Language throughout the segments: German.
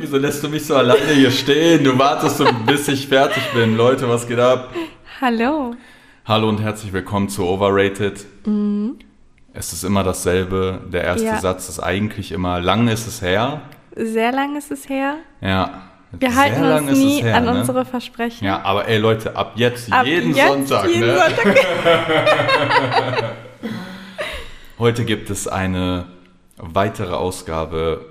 Wieso lässt du mich so alleine hier stehen? Du wartest, bis ich fertig bin. Leute, was geht ab? Hallo. Hallo und herzlich willkommen zu Overrated. Mhm. Es ist immer dasselbe. Der erste ja. Satz ist eigentlich immer, lang ist es her. Sehr lang ist es her. Ja. Wir Sehr halten uns nie her, an ne? unsere Versprechen. Ja, aber ey Leute, ab jetzt ab jeden jetzt Sonntag. Jeden ne? Sonntag. Heute gibt es eine weitere Ausgabe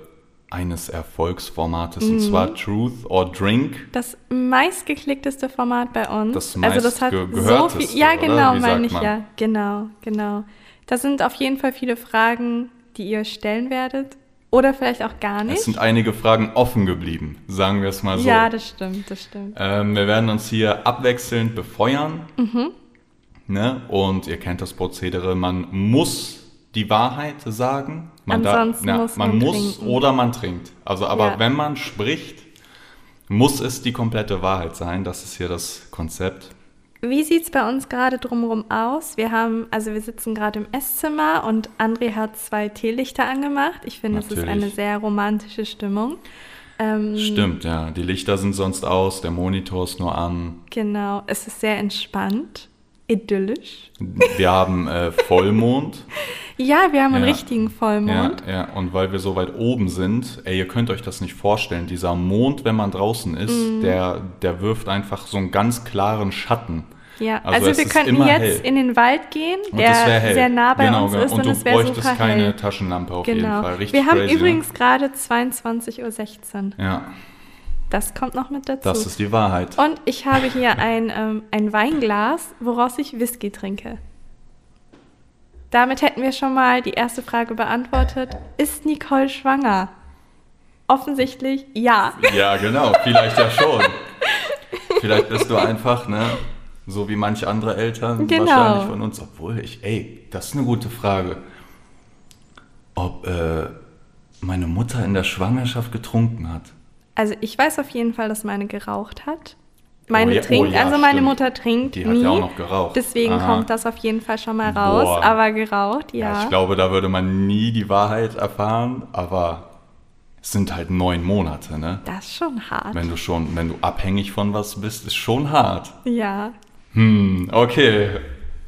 eines Erfolgsformates mhm. und zwar Truth or Drink. Das meistgeklickteste Format bei uns. Das also das hat so viel. Ja, genau, meine ich man? ja. Genau, genau. Da sind auf jeden Fall viele Fragen, die ihr stellen werdet. Oder vielleicht auch gar nicht. Es sind einige Fragen offen geblieben, sagen wir es mal so. Ja, das stimmt, das stimmt. Ähm, wir werden uns hier abwechselnd befeuern. Mhm. Ne? Und ihr kennt das Prozedere, man muss die Wahrheit sagen. Man Ansonsten da, na, muss man, man muss trinken. oder man trinkt. Also, aber ja. wenn man spricht, muss es die komplette Wahrheit sein. Das ist hier das Konzept. Wie sieht es bei uns gerade drumherum aus? Wir haben, also wir sitzen gerade im Esszimmer und André hat zwei Teelichter angemacht. Ich finde, es ist eine sehr romantische Stimmung. Ähm, Stimmt, ja. Die Lichter sind sonst aus, der Monitor ist nur an. Genau, es ist sehr entspannt, idyllisch. Wir haben äh, Vollmond. ja, wir haben ja, einen richtigen Vollmond. Ja, ja, und weil wir so weit oben sind, ey, ihr könnt euch das nicht vorstellen, dieser Mond, wenn man draußen ist, mm. der, der wirft einfach so einen ganz klaren Schatten. Ja, also, also wir könnten jetzt hell. in den Wald gehen, der sehr nah bei genau, uns genau. ist und, und es wäre super keine hell. Taschenlampe auf genau. jeden Fall. Richtig wir haben crazy, übrigens gerade 22.16 Uhr. Ja. Das kommt noch mit dazu. Das ist die Wahrheit. Und ich habe hier ein, ähm, ein Weinglas, woraus ich Whisky trinke. Damit hätten wir schon mal die erste Frage beantwortet. Ist Nicole schwanger? Offensichtlich ja. Ja, genau. Vielleicht ja schon. Vielleicht bist du einfach, ne? So wie manche andere Eltern genau. wahrscheinlich von uns. Obwohl ich, ey, das ist eine gute Frage. Ob äh, meine Mutter in der Schwangerschaft getrunken hat. Also ich weiß auf jeden Fall, dass meine geraucht hat. Meine oh, ja, trinkt, oh, ja, also meine stimmt. Mutter trinkt Die hat nie. ja auch noch geraucht. Deswegen Aha. kommt das auf jeden Fall schon mal raus. Boah. Aber geraucht, ja. ja. Ich glaube, da würde man nie die Wahrheit erfahren, aber es sind halt neun Monate, ne? Das ist schon hart. Wenn du schon, wenn du abhängig von was bist, ist schon hart. Ja. Hm, okay.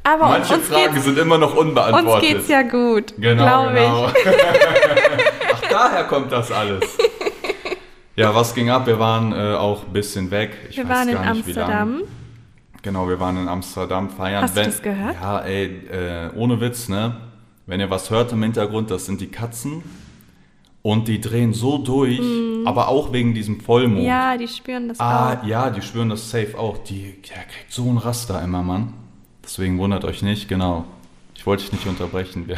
Aber Manche Fragen sind immer noch unbeantwortet. Uns geht's ja gut, genau, genau. ich. Ach, daher kommt das alles. Ja, was ging ab? Wir waren äh, auch ein bisschen weg. Ich wir waren in Amsterdam. Genau, wir waren in Amsterdam feiern. Hast Wenn, du das gehört? Ja, ey, äh, ohne Witz, ne? Wenn ihr was hört im Hintergrund, das sind die Katzen. Und die drehen so durch, mm. aber auch wegen diesem Vollmond. Ja, die spüren das ah, auch. Ja, die spüren das safe auch. Die, der kriegt so ein Raster immer, Mann. Deswegen wundert euch nicht, genau. Ich wollte dich nicht unterbrechen. Wir,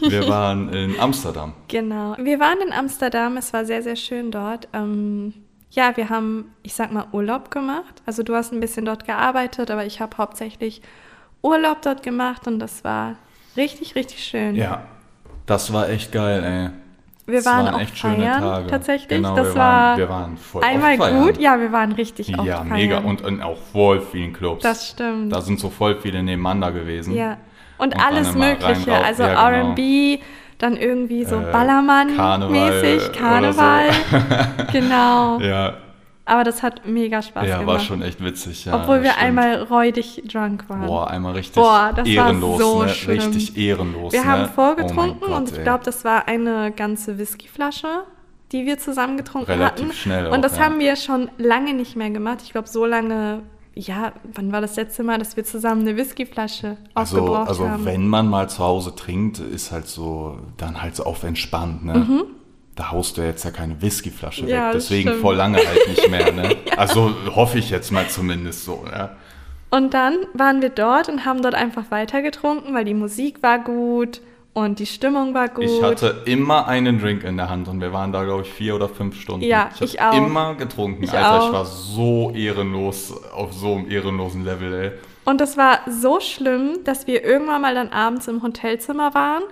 wir, waren in Amsterdam. Genau. Wir waren in Amsterdam. Es war sehr, sehr schön dort. Ähm, ja, wir haben, ich sag mal, Urlaub gemacht. Also du hast ein bisschen dort gearbeitet, aber ich habe hauptsächlich Urlaub dort gemacht und das war richtig, richtig schön. Ja, das war echt geil, ey. Wir waren, waren auch echt feiern, schöne Tage. tatsächlich. Genau, das wir waren, wir waren voll einmal gut. Ja, wir waren richtig oft Ja, mega. Und, und auch voll vielen Clubs. Das stimmt. Da sind so voll viele nebeneinander gewesen. Ja. Und, und alles Mögliche, rein, also ja, genau. RB, dann irgendwie so äh, Ballermann-mäßig, Karneval. So. genau. Ja. Aber das hat mega Spaß ja, gemacht. Ja, war schon echt witzig, ja. Obwohl wir stimmt. einmal räudig drunk waren. Boah, einmal richtig Boah, das ehrenlos. War so ne? schlimm. Richtig ehrenlos. Wir ne? haben vorgetrunken oh Gott, und ich glaube, das war eine ganze Whiskyflasche, die wir zusammen getrunken Relativ hatten. schnell. Und das ja. haben wir schon lange nicht mehr gemacht. Ich glaube, so lange ja, wann war das letzte Mal, dass wir zusammen eine Whiskyflasche also, aufgebraucht also haben? Also wenn man mal zu Hause trinkt, ist halt so, dann halt so auf entspannt, ne? Mhm. Da haust du jetzt ja keine Whiskyflasche ja, weg, deswegen stimmt. voll lange halt nicht mehr, ne? ja. Also hoffe ich jetzt mal zumindest so, ja. Und dann waren wir dort und haben dort einfach weiter getrunken, weil die Musik war gut und die Stimmung war gut. Ich hatte immer einen Drink in der Hand und wir waren da, glaube ich, vier oder fünf Stunden. Ja, ich, ich auch. immer getrunken. Ich Alter, auch. ich war so ehrenlos, auf so einem ehrenlosen Level, ey. Und das war so schlimm, dass wir irgendwann mal dann abends im Hotelzimmer waren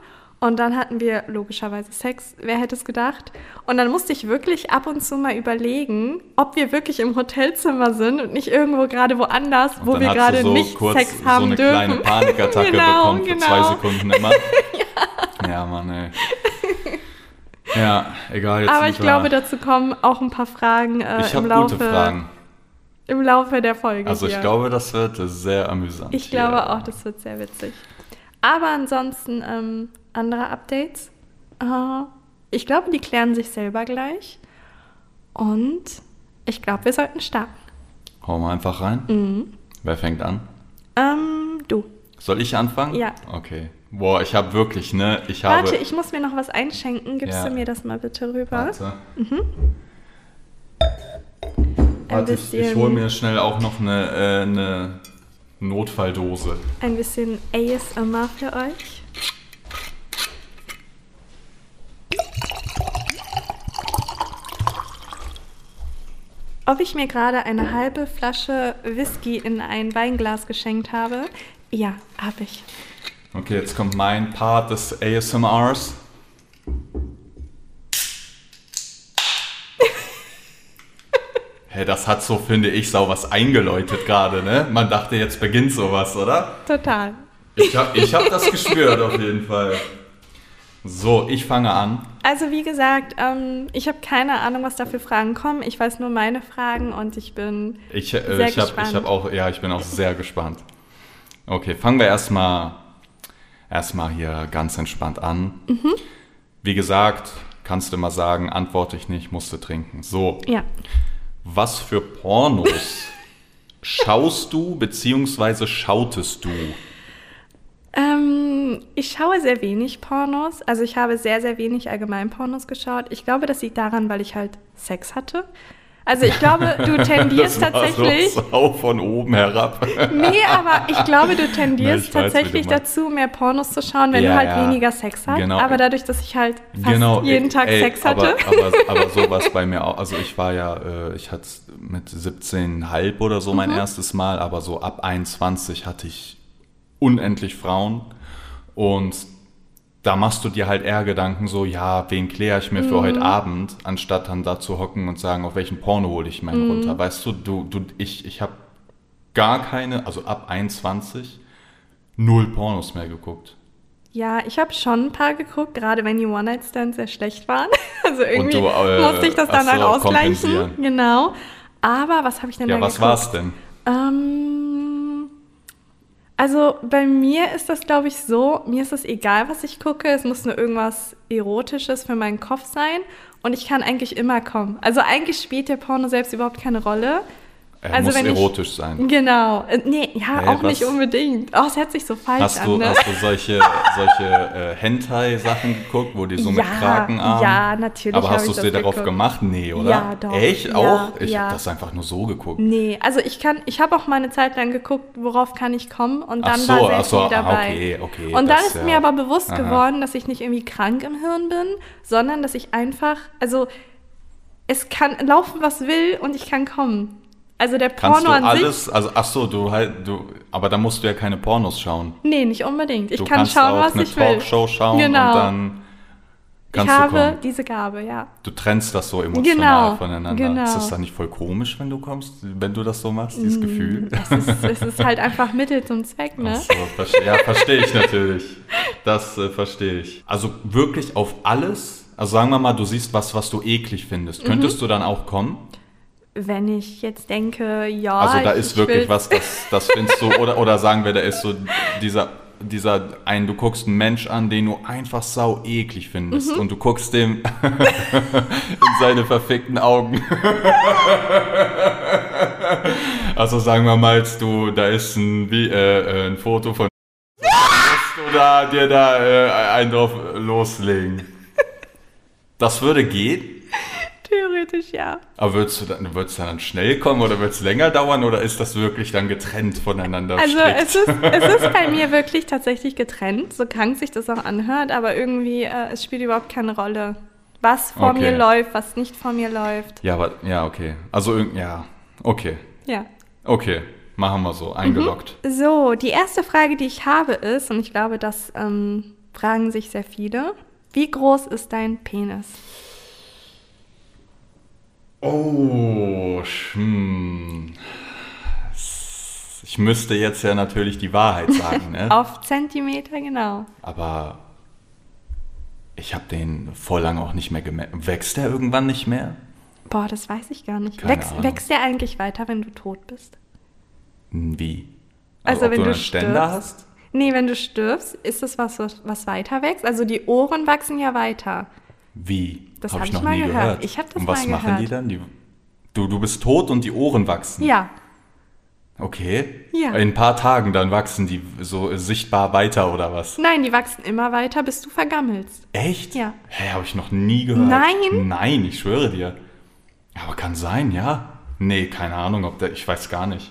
Und dann hatten wir logischerweise Sex, wer hätte es gedacht? Und dann musste ich wirklich ab und zu mal überlegen, ob wir wirklich im Hotelzimmer sind und nicht irgendwo gerade woanders, und wo wir gerade so nicht Sex haben so eine dürfen. kleine Panikattacke genau, bekommen für genau. zwei Sekunden immer. ja. ja, Mann, ey. Ja, egal. Jetzt Aber ich glaube, dazu kommen auch ein paar Fragen äh, ich im Laufe. Gute Fragen. Im Laufe der Folge. Also ich hier. glaube, das wird sehr amüsant. Ich glaube hier. auch, das wird sehr witzig. Aber ansonsten ähm, andere Updates. Uh, ich glaube, die klären sich selber gleich. Und ich glaube, wir sollten starten. Hauen wir einfach rein. Mhm. Wer fängt an? Ähm, du. Soll ich anfangen? Ja. Okay. Boah, ich habe wirklich, ne? Ich Warte, habe... ich muss mir noch was einschenken. Gibst ja. du mir das mal bitte rüber? Warte. Mhm. Warte, ich, ich hole mir schnell auch noch eine, äh, eine Notfalldose. Ein bisschen ASMR für euch. Ob ich mir gerade eine halbe Flasche Whisky in ein Weinglas geschenkt habe? Ja, habe ich. Okay, jetzt kommt mein Part des ASMRs. hey, das hat so, finde ich, sau was eingeläutet gerade, ne? Man dachte, jetzt beginnt sowas, oder? Total. Ich habe ich hab das gespürt auf jeden Fall. So, ich fange an. Also wie gesagt, ähm, ich habe keine Ahnung, was da für Fragen kommen. Ich weiß nur meine Fragen und ich bin ich, äh, sehr ich hab, gespannt. Ich habe auch, ja, ich bin auch sehr gespannt. Okay, fangen wir erstmal erstmal hier ganz entspannt an. Mhm. Wie gesagt, kannst du mal sagen, antworte ich nicht, musst du trinken. So. Ja. Was für Pornos schaust du bzw. schautest du? Ähm, ich schaue sehr wenig Pornos. Also ich habe sehr, sehr wenig allgemein Pornos geschaut. Ich glaube, das liegt daran, weil ich halt Sex hatte. Also ich glaube, du tendierst das tatsächlich. So, so von oben herab. nee, aber ich glaube, du tendierst weiß, tatsächlich dazu, mehr Pornos zu schauen, wenn ja, du halt ja. weniger Sex hast. Genau. Aber dadurch, dass ich halt fast genau. jeden Tag Ey, Sex hatte. Aber, aber, aber sowas bei mir auch. Also ich war ja, äh, ich hatte mit 17,5 oder so mein mhm. erstes Mal, aber so ab 21 hatte ich unendlich Frauen. Und da machst du dir halt eher Gedanken so, ja, wen kläre ich mir mhm. für heute Abend, anstatt dann da zu hocken und sagen, auf welchen Porno hole ich meinen mhm. runter. Weißt du, du, du ich, ich habe gar keine, also ab 21, null Pornos mehr geguckt. Ja, ich habe schon ein paar geguckt, gerade wenn die One-Night-Stands sehr schlecht waren. Also irgendwie du, äh, musste ich das dann so, ausgleichen. Genau. Aber was habe ich denn ja, da was geguckt? was war's denn? Ähm, also bei mir ist das, glaube ich, so, mir ist es egal, was ich gucke. Es muss nur irgendwas Erotisches für meinen Kopf sein. Und ich kann eigentlich immer kommen. Also eigentlich spielt der Porno selbst überhaupt keine Rolle. Er also muss erotisch ich, sein. Genau. Äh, nee, ja, hey, auch was? nicht unbedingt. Oh, es hört sich so falsch hast an. Du, ne? Hast du solche, solche äh, Hentai-Sachen geguckt, wo die so ja, mit Krakenarmen... Ja, natürlich Aber hast du es dir darauf geguckt. gemacht? Nee, oder? Ja, doch. Echt? Ja, auch? Ich ja. habe das einfach nur so geguckt. Nee, also ich kann, ich habe auch mal eine Zeit lang geguckt, worauf kann ich kommen und dann so, war sehr so, viel dabei. Okay, okay, und dann ist mir aber bewusst aha. geworden, dass ich nicht irgendwie krank im Hirn bin, sondern dass ich einfach, also es kann laufen, was will und ich kann kommen. Also der Porno Kannst du an alles, sich. Also ach so, du halt, du, aber da musst du ja keine Pornos schauen. Nee, nicht unbedingt. Ich du kann schauen, was ich will. Du kannst auch eine Talkshow schauen genau. und dann kannst ich du habe kommen. diese Gabe, ja. Du trennst das so emotional genau, voneinander. Genau. Ist das dann nicht voll komisch, wenn du kommst, wenn du das so machst, dieses mm, Gefühl? Es ist, es ist halt einfach Mittel zum Zweck, ne? So, ja, verstehe ich natürlich. Das äh, verstehe ich. Also wirklich auf alles, also sagen wir mal, du siehst was, was du eklig findest. Könntest mhm. du dann auch kommen? Wenn ich jetzt denke, ja. Also da ist wirklich was, das, das findest du, oder, oder sagen wir, da ist so dieser, dieser ein, du guckst einen Mensch an, den du einfach sau eklig findest mhm. und du guckst dem in seine verfickten Augen. also sagen wir mal, du, da ist ein, wie, äh, ein Foto von da dir da äh, einen drauf loslegen. Das würde gehen. Theoretisch ja. Aber würdest du dann, würdest dann schnell kommen oder wird es länger dauern oder ist das wirklich dann getrennt voneinander? Also es ist, es ist bei mir wirklich tatsächlich getrennt, so krank sich das auch anhört, aber irgendwie, äh, es spielt überhaupt keine Rolle, was vor okay. mir läuft, was nicht vor mir läuft. Ja, aber, ja, okay. Also, ja, okay. Ja. Okay, machen wir so, eingeloggt. Mhm. So, die erste Frage, die ich habe ist, und ich glaube, das ähm, fragen sich sehr viele. Wie groß ist dein Penis? Oh, hm. Ich müsste jetzt ja natürlich die Wahrheit sagen, ne? Auf Zentimeter, genau. Aber ich habe den vor lang auch nicht mehr gemerkt. Wächst der irgendwann nicht mehr? Boah, das weiß ich gar nicht. Wächst, wächst der eigentlich weiter, wenn du tot bist? Wie? Also, also wenn du, du Ständer hast? Nee, wenn du stirbst, ist das was, was weiter wächst? Also die Ohren wachsen ja weiter. Wie? Das habe hab ich noch mal nie gehört. gehört. Ich habe das und was mal machen die dann? Die, du, du bist tot und die Ohren wachsen? Ja. Okay. Ja. In ein paar Tagen dann wachsen die so sichtbar weiter oder was? Nein, die wachsen immer weiter, bis du vergammelst. Echt? Ja. Hä, habe ich noch nie gehört. Nein? Nein, ich schwöre dir. Aber kann sein, ja. Nee, keine Ahnung, ob der, ich weiß gar nicht.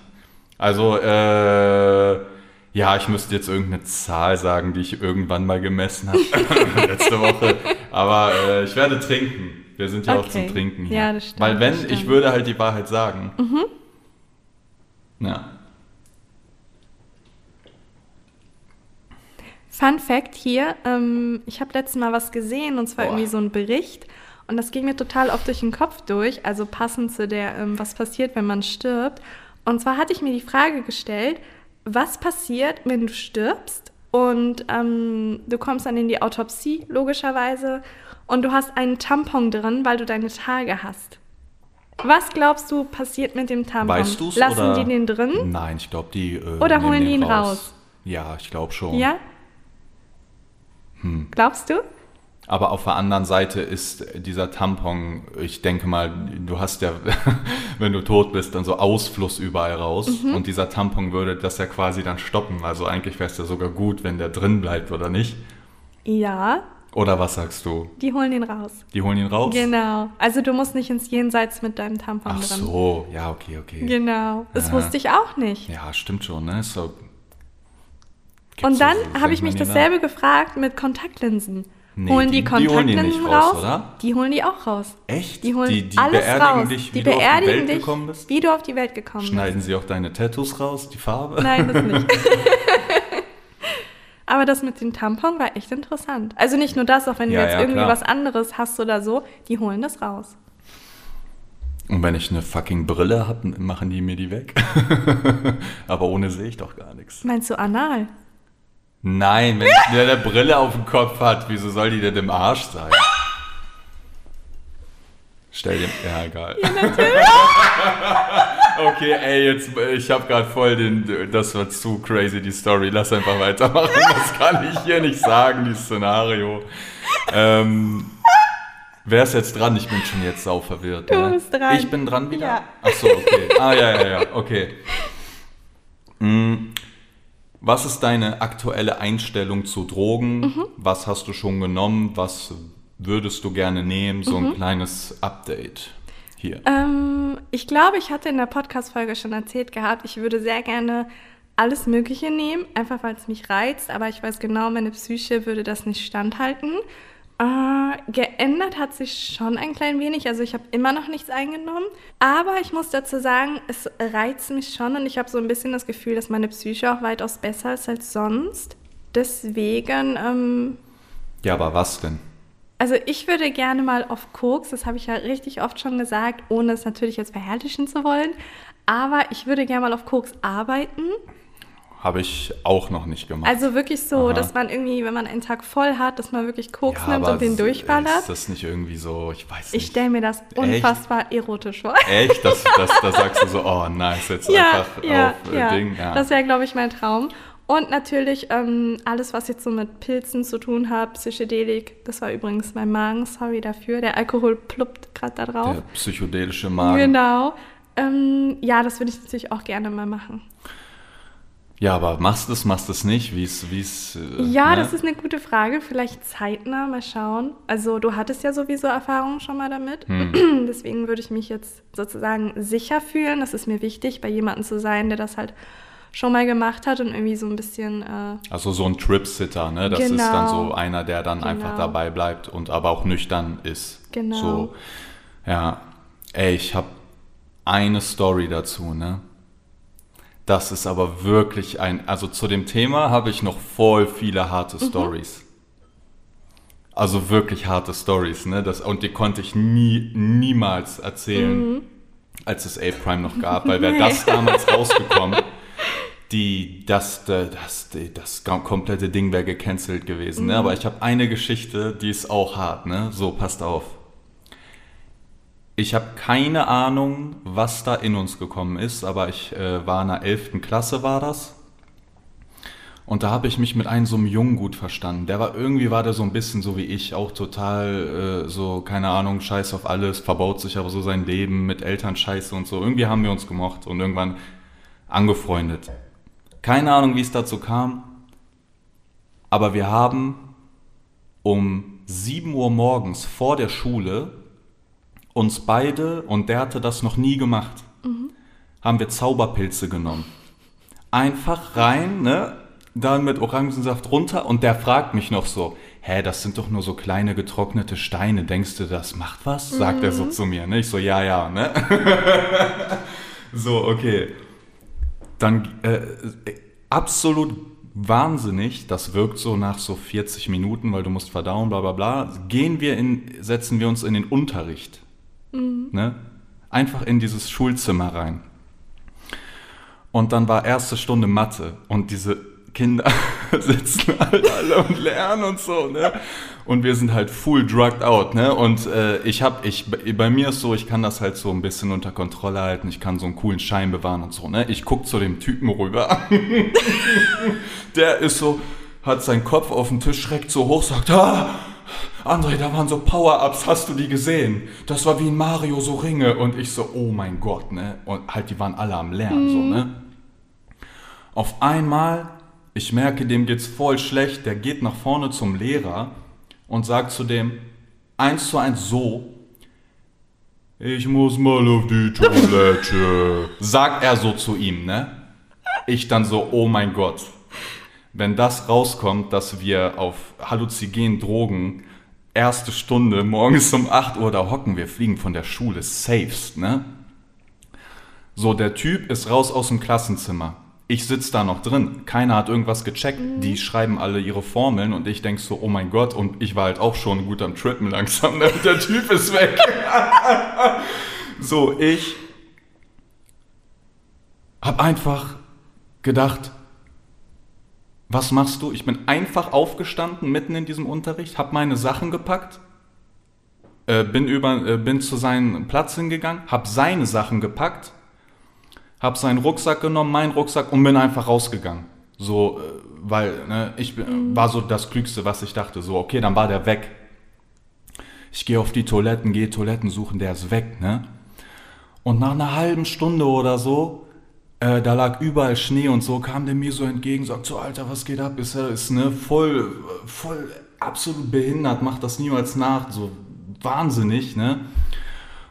Also, äh, ja, ich müsste jetzt irgendeine Zahl sagen, die ich irgendwann mal gemessen habe, letzte Woche. Aber äh, ich werde trinken. Wir sind ja okay. auch zum Trinken hier. Ja, das stimmt. Weil wenn, ich würde halt die Wahrheit sagen. Mhm. Ja. Fun Fact hier, ähm, ich habe letztes Mal was gesehen und zwar Boah. irgendwie so ein Bericht und das ging mir total oft durch den Kopf durch, also passend zu der, ähm, was passiert, wenn man stirbt. Und zwar hatte ich mir die Frage gestellt, was passiert, wenn du stirbst und ähm, du kommst dann in die Autopsie, logischerweise, und du hast einen Tampon drin, weil du deine Tage hast. Was glaubst du passiert mit dem Tampon? Weißt du's, Lassen oder? die den drin? Nein, ich glaube, die. Äh, oder holen die ihn raus. raus? Ja, ich glaube schon. Ja? Hm. Glaubst du? Aber auf der anderen Seite ist dieser Tampon, ich denke mal, du hast ja, wenn du tot bist, dann so Ausfluss überall raus. Mhm. Und dieser Tampon würde das ja quasi dann stoppen. Also eigentlich wäre es ja sogar gut, wenn der drin bleibt, oder nicht? Ja. Oder was sagst du? Die holen ihn raus. Die holen ihn raus? Genau. Also du musst nicht ins Jenseits mit deinem Tampon Ach drin. Ach so, ja, okay, okay. Genau. Das ja. wusste ich auch nicht. Ja, stimmt schon, ne? So, und dann so, habe ich mich dasselbe gefragt mit Kontaktlinsen. Nee, holen die, die Kontaktlinsen die raus, raus, oder? Die holen die auch raus. Echt? Die holen die, die alles beerdigen raus. dich, wie die du beerdigen auf die Welt dich, gekommen bist? Wie du auf die Welt gekommen Schneiden bist. sie auch deine Tattoos raus, die Farbe? Nein, das nicht. Aber das mit dem Tampon war echt interessant. Also nicht nur das, auch wenn ja, du jetzt ja, irgendwie klar. was anderes hast oder so, die holen das raus. Und wenn ich eine fucking Brille habe, machen die mir die weg. Aber ohne sehe ich doch gar nichts. Meinst du anal? Nein, wenn der eine Brille auf dem Kopf hat, wieso soll die denn im Arsch sein? Stell dir. Ja, egal. Ja, okay, ey, jetzt, ich habe gerade voll den. Das war zu crazy, die Story. Lass einfach weitermachen. Das kann ich hier nicht sagen, dieses Szenario. Ähm, wer ist jetzt dran? Ich bin schon jetzt sau verwirrt. Du ne? bist dran. Ich bin dran wieder? Ja. Achso, okay. Ah, ja, ja, ja, okay. Hm. Was ist deine aktuelle Einstellung zu Drogen? Mhm. Was hast du schon genommen? Was würdest du gerne nehmen? So ein mhm. kleines Update hier. Ähm, ich glaube, ich hatte in der Podcast-Folge schon erzählt gehabt, ich würde sehr gerne alles Mögliche nehmen, einfach weil es mich reizt, aber ich weiß genau, meine Psyche würde das nicht standhalten. Äh, geändert hat sich schon ein klein wenig. Also ich habe immer noch nichts eingenommen. Aber ich muss dazu sagen, es reizt mich schon und ich habe so ein bisschen das Gefühl, dass meine Psyche auch weitaus besser ist als sonst. Deswegen. Ähm, ja, aber was denn? Also ich würde gerne mal auf Koks, das habe ich ja richtig oft schon gesagt, ohne es natürlich jetzt verherrlichen zu wollen. Aber ich würde gerne mal auf Koks arbeiten. Habe ich auch noch nicht gemacht. Also wirklich so, Aha. dass man irgendwie, wenn man einen Tag voll hat, dass man wirklich Koks ja, nimmt und den durchballert. Ist das nicht irgendwie so, ich weiß nicht. Ich stelle mir das unfassbar Echt? erotisch vor. Echt? Das, das, da sagst du so, oh nice, jetzt ja, einfach ja, auf äh, ja. Ding. Ja. Das wäre, glaube ich, mein Traum. Und natürlich ähm, alles, was jetzt so mit Pilzen zu tun hat, Psychedelik. Das war übrigens mein Magen, sorry dafür. Der Alkohol pluppt gerade da drauf. Der psychedelische Magen. Genau. Ähm, ja, das würde ich natürlich auch gerne mal machen. Ja, aber machst du es, machst du es nicht? Wie es, wie es. Äh, ja, ne? das ist eine gute Frage. Vielleicht zeitnah mal schauen. Also du hattest ja sowieso Erfahrungen schon mal damit. Hm. Deswegen würde ich mich jetzt sozusagen sicher fühlen. Das ist mir wichtig, bei jemandem zu sein, der das halt schon mal gemacht hat und irgendwie so ein bisschen. Äh, also so ein Trip-Sitter, ne? Das genau. ist dann so einer, der dann genau. einfach dabei bleibt und aber auch nüchtern ist. Genau. So, ja. Ey, ich habe eine Story dazu, ne? Das ist aber wirklich ein, also zu dem Thema habe ich noch voll viele harte mhm. Stories. Also wirklich harte Stories, ne? Das, und die konnte ich nie, niemals erzählen, mhm. als es A-Prime noch gab, weil wäre das damals rausgekommen, die, das, das, das, das komplette Ding wäre gecancelt gewesen. Ne? Mhm. Ne? Aber ich habe eine Geschichte, die ist auch hart, ne? So, passt auf. Ich habe keine Ahnung, was da in uns gekommen ist, aber ich äh, war in der 11. Klasse, war das. Und da habe ich mich mit einem so einem Jungen gut verstanden. Der war irgendwie war der so ein bisschen so wie ich, auch total äh, so, keine Ahnung, scheiß auf alles, verbaut sich aber so sein Leben mit Eltern scheiße und so. Irgendwie haben wir uns gemocht und irgendwann angefreundet. Keine Ahnung, wie es dazu kam, aber wir haben um 7 Uhr morgens vor der Schule uns beide, und der hatte das noch nie gemacht, mhm. haben wir Zauberpilze genommen. Einfach rein, ne? dann mit Orangensaft runter und der fragt mich noch so, hä, das sind doch nur so kleine getrocknete Steine, denkst du, das macht was? Sagt mhm. er so mhm. zu mir, ne? Ich so, ja, ja, ne? so, okay. Dann äh, absolut wahnsinnig, das wirkt so nach so 40 Minuten, weil du musst verdauen, bla bla bla, gehen wir in, setzen wir uns in den Unterricht. Mhm. Ne? Einfach in dieses Schulzimmer rein. Und dann war erste Stunde Mathe und diese Kinder sitzen halt alle und lernen und so, ne? Und wir sind halt full drugged out, ne? Und äh, ich hab, ich, bei mir ist so, ich kann das halt so ein bisschen unter Kontrolle halten, ich kann so einen coolen Schein bewahren und so, ne? Ich guck zu dem Typen rüber. Der ist so, hat seinen Kopf auf den Tisch, schreckt so hoch, sagt, ah, André, da waren so Power-Ups, hast du die gesehen? Das war wie in Mario, so Ringe. Und ich so, oh mein Gott, ne? Und halt, die waren alle am Lernen, mhm. so, ne? Auf einmal ich merke, dem geht's voll schlecht, der geht nach vorne zum Lehrer und sagt zu dem eins zu eins so, ich muss mal auf die Toilette. sagt er so zu ihm, ne? Ich dann so, oh mein Gott. Wenn das rauskommt, dass wir auf halluzigenen Drogen erste Stunde morgens um 8 Uhr da hocken, wir fliegen von der Schule, safest, ne? So, der Typ ist raus aus dem Klassenzimmer ich sitze da noch drin, keiner hat irgendwas gecheckt, mhm. die schreiben alle ihre Formeln und ich denke so, oh mein Gott, und ich war halt auch schon gut am Trippen langsam, ne? der Typ ist weg. so, ich habe einfach gedacht, was machst du? Ich bin einfach aufgestanden mitten in diesem Unterricht, habe meine Sachen gepackt, äh, bin, über, äh, bin zu seinem Platz hingegangen, habe seine Sachen gepackt habe seinen Rucksack genommen, meinen Rucksack und bin einfach rausgegangen. So, äh, weil ne, ich mhm. war so das Klügste, was ich dachte. So, okay, dann war der weg. Ich gehe auf die Toiletten, gehe Toiletten suchen, der ist weg, ne? Und nach einer halben Stunde oder so, äh, da lag überall Schnee und so, kam der mir so entgegen, sagt so, Alter, was geht ab? Ist ist ne voll, voll absolut behindert, macht das niemals nach, so wahnsinnig, ne?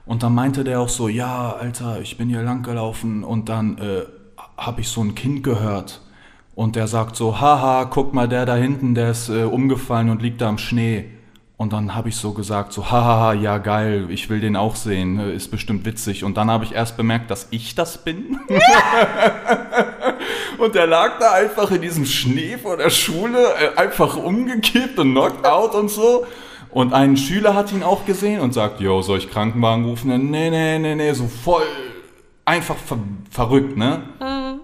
Und dann meinte der auch so, ja, Alter, ich bin hier lang gelaufen und dann äh, habe ich so ein Kind gehört. Und der sagt so, haha, guck mal, der da hinten, der ist äh, umgefallen und liegt da im Schnee. Und dann habe ich so gesagt, so, haha, ja geil, ich will den auch sehen, äh, ist bestimmt witzig. Und dann habe ich erst bemerkt, dass ich das bin. und der lag da einfach in diesem Schnee vor der Schule, äh, einfach umgekippt und knocked out und so. Und ein Schüler hat ihn auch gesehen und sagt, yo, soll ich Krankenwagen rufen? Nee, nee, nee, nee, so voll einfach ver verrückt, ne? Mhm.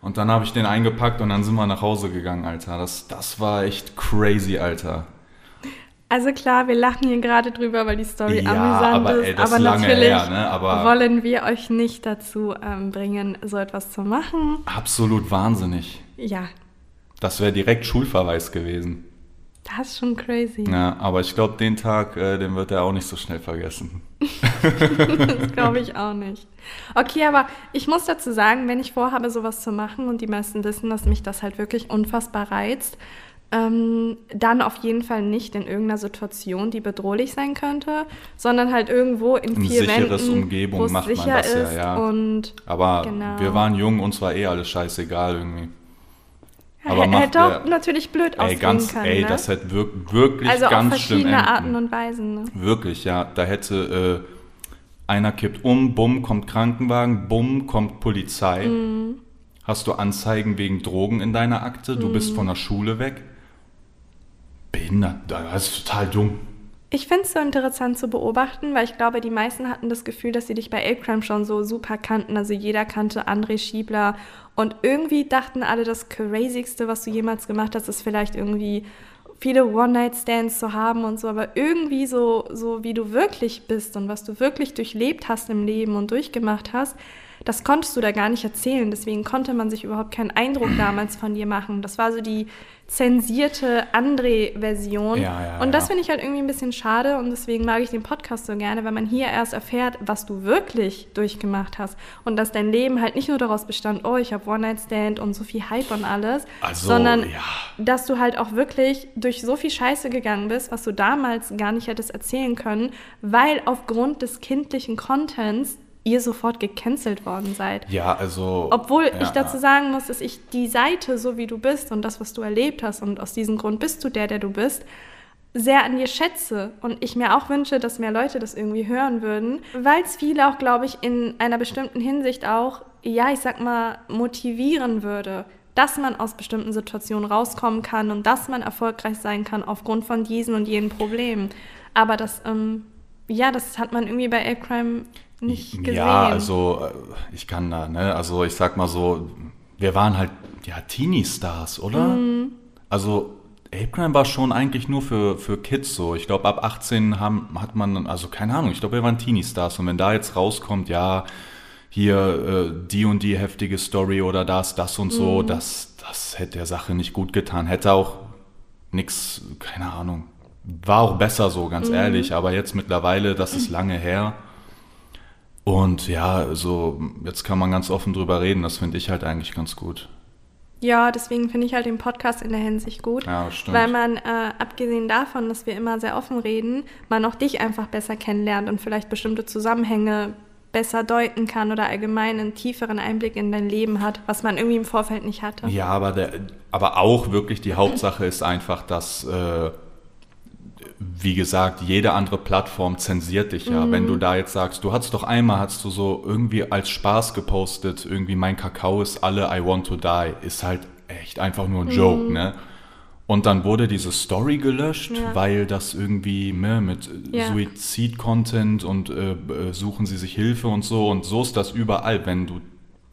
Und dann habe ich den eingepackt und dann sind wir nach Hause gegangen, Alter. Das, das war echt crazy, Alter. Also klar, wir lachen hier gerade drüber, weil die Story ja, amüsant aber, ey, ist. aber natürlich her, ne? aber wollen wir euch nicht dazu ähm, bringen, so etwas zu machen. Absolut wahnsinnig. Ja. Das wäre direkt Schulverweis gewesen. Das ist schon crazy. Ja, aber ich glaube, den Tag, äh, den wird er auch nicht so schnell vergessen. das glaube ich auch nicht. Okay, aber ich muss dazu sagen, wenn ich vorhabe, sowas zu machen und die meisten wissen, dass mich das halt wirklich unfassbar reizt, ähm, dann auf jeden Fall nicht in irgendeiner Situation, die bedrohlich sein könnte, sondern halt irgendwo in vier Ein sicheres Wänden, Umgebung macht man das ja, ja. Und aber genau. wir waren jung, uns war eh alles scheißegal irgendwie. Aber macht hätte auch natürlich blöd ey, ganz, können. Ey, ne? das hätte wir, wirklich also ganz auf verschiedene schlimm Arten und Weisen. Ne? Wirklich, ja. Da hätte äh, einer kippt um, bumm, kommt Krankenwagen, bumm, kommt Polizei. Mhm. Hast du Anzeigen wegen Drogen in deiner Akte? Du mhm. bist von der Schule weg. Behindert. Das ist total dumm. Ich finde es so interessant zu beobachten, weil ich glaube, die meisten hatten das Gefühl, dass sie dich bei Ape schon so super kannten. Also jeder kannte André Schiebler und irgendwie dachten alle, das Crazigste, was du jemals gemacht hast, ist vielleicht irgendwie viele One-Night-Stands zu haben und so, aber irgendwie so, so wie du wirklich bist und was du wirklich durchlebt hast im Leben und durchgemacht hast, das konntest du da gar nicht erzählen. Deswegen konnte man sich überhaupt keinen Eindruck damals von dir machen. Das war so die zensierte André-Version. Ja, ja, und das ja. finde ich halt irgendwie ein bisschen schade und deswegen mag ich den Podcast so gerne, weil man hier erst erfährt, was du wirklich durchgemacht hast und dass dein Leben halt nicht nur daraus bestand, oh, ich habe One-Night-Stand und so viel Hype und alles, also, sondern dass du halt auch wirklich durch so viel Scheiße gegangen bist, was du damals gar nicht hättest erzählen können, weil aufgrund des kindlichen Contents ihr sofort gecancelt worden seid. Ja, also. Obwohl ja, ich dazu sagen muss, dass ich die Seite, so wie du bist und das, was du erlebt hast und aus diesem Grund bist du der, der du bist, sehr an dir schätze und ich mir auch wünsche, dass mehr Leute das irgendwie hören würden, weil es viele auch, glaube ich, in einer bestimmten Hinsicht auch, ja, ich sag mal, motivieren würde, dass man aus bestimmten Situationen rauskommen kann und dass man erfolgreich sein kann aufgrund von diesen und jenen Problemen. Aber das, ähm, ja, das hat man irgendwie bei Ape Crime nicht gesehen. Ja, also äh, ich kann da, ne, also ich sag mal so, wir waren halt ja Teenie-Stars, oder? Mhm. Also Ape Crime war schon eigentlich nur für, für Kids so. Ich glaube, ab 18 haben, hat man, also keine Ahnung, ich glaube, wir waren Teenie-Stars. Und wenn da jetzt rauskommt, ja, hier äh, die und die heftige Story oder das, das und so, mhm. das, das hätte der Sache nicht gut getan. Hätte auch nichts, keine Ahnung. War auch besser so, ganz mhm. ehrlich. Aber jetzt mittlerweile, das ist lange her. Und ja, so jetzt kann man ganz offen drüber reden. Das finde ich halt eigentlich ganz gut. Ja, deswegen finde ich halt den Podcast in der Hinsicht gut. Ja, stimmt. Weil man, äh, abgesehen davon, dass wir immer sehr offen reden, man auch dich einfach besser kennenlernt und vielleicht bestimmte Zusammenhänge besser deuten kann oder allgemein einen tieferen Einblick in dein Leben hat, was man irgendwie im Vorfeld nicht hatte. Ja, aber, der, aber auch wirklich die Hauptsache ist einfach, dass äh, wie gesagt, jede andere Plattform zensiert dich ja. Mhm. Wenn du mhm. da jetzt sagst, du hattest doch einmal, hast du so irgendwie als Spaß gepostet, irgendwie mein Kakao ist alle, I want to die, ist halt echt einfach nur ein Joke, mhm. ne? Und dann wurde diese Story gelöscht, ja. weil das irgendwie ne, mit ja. Suizid-Content und äh, äh, suchen sie sich Hilfe und so. Und so ist das überall. Wenn du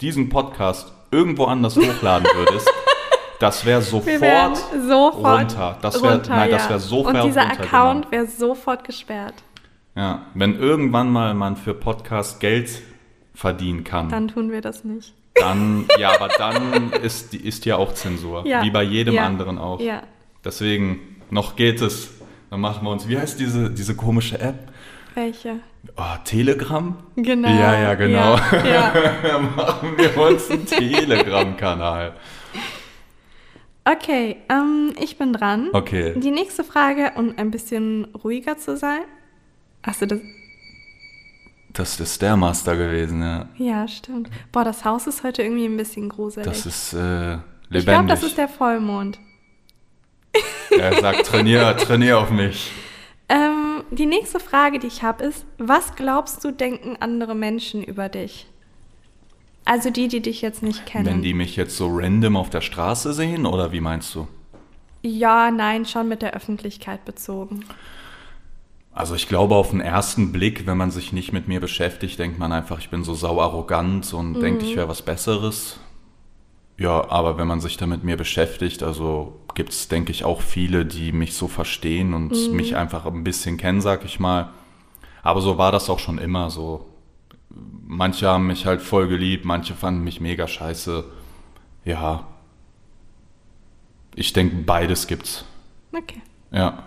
diesen Podcast irgendwo anders hochladen würdest, das wäre sofort, sofort, runter. Das wär, runter, nein, das wäre sofort Und dieser Account wäre sofort gesperrt. Ja, wenn irgendwann mal man für Podcast Geld verdienen kann. Dann tun wir das nicht. Dann, ja, aber dann ist, ist ja auch Zensur. Ja. Wie bei jedem ja. anderen auch. Ja. Deswegen, noch geht es. Dann machen wir uns, wie heißt diese, diese komische App? Welche? Oh, Telegram? Genau. Ja, ja, genau. Ja, ja. dann machen wir uns einen Telegram-Kanal. Okay, ähm, ich bin dran. Okay. Die nächste Frage, um ein bisschen ruhiger zu sein. Hast du das? Das ist der Master gewesen, ja. Ja, stimmt. Boah, das Haus ist heute irgendwie ein bisschen gruselig. Das ist äh, lebendig. Ich glaube, das ist der Vollmond. Er sagt, trainier, trainier auf mich. Ähm, die nächste Frage, die ich habe, ist, was glaubst du, denken andere Menschen über dich? Also die, die dich jetzt nicht kennen. Wenn die mich jetzt so random auf der Straße sehen oder wie meinst du? Ja, nein, schon mit der Öffentlichkeit bezogen. Also ich glaube, auf den ersten Blick, wenn man sich nicht mit mir beschäftigt, denkt man einfach, ich bin so sau arrogant und mhm. denkt, ich wäre was Besseres. Ja, aber wenn man sich da mit mir beschäftigt, also gibt es, denke ich, auch viele, die mich so verstehen und mhm. mich einfach ein bisschen kennen, sag ich mal. Aber so war das auch schon immer so manche haben mich halt voll geliebt, manche fanden mich mega scheiße. Ja. Ich denke, beides gibt's. Okay. Ja.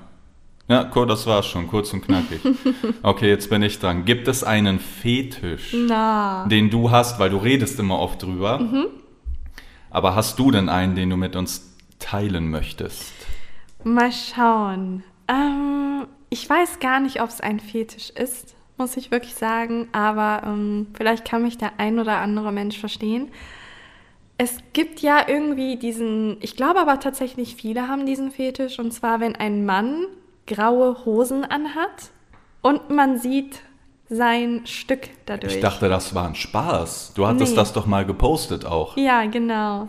Ja, cool, das war's schon, kurz und knackig. Okay, jetzt bin ich dran. Gibt es einen Fetisch, Na. den du hast, weil du redest immer oft drüber? Mhm. Aber hast du denn einen, den du mit uns teilen möchtest? Mal schauen. Ähm, ich weiß gar nicht, ob es ein Fetisch ist muss ich wirklich sagen. Aber ähm, vielleicht kann mich der ein oder andere Mensch verstehen. Es gibt ja irgendwie diesen, ich glaube aber tatsächlich viele haben diesen Fetisch. Und zwar, wenn ein Mann graue Hosen anhat und man sieht sein Stück dadurch. Ich dachte, das war ein Spaß. Du hattest nee. das doch mal gepostet auch. Ja, genau.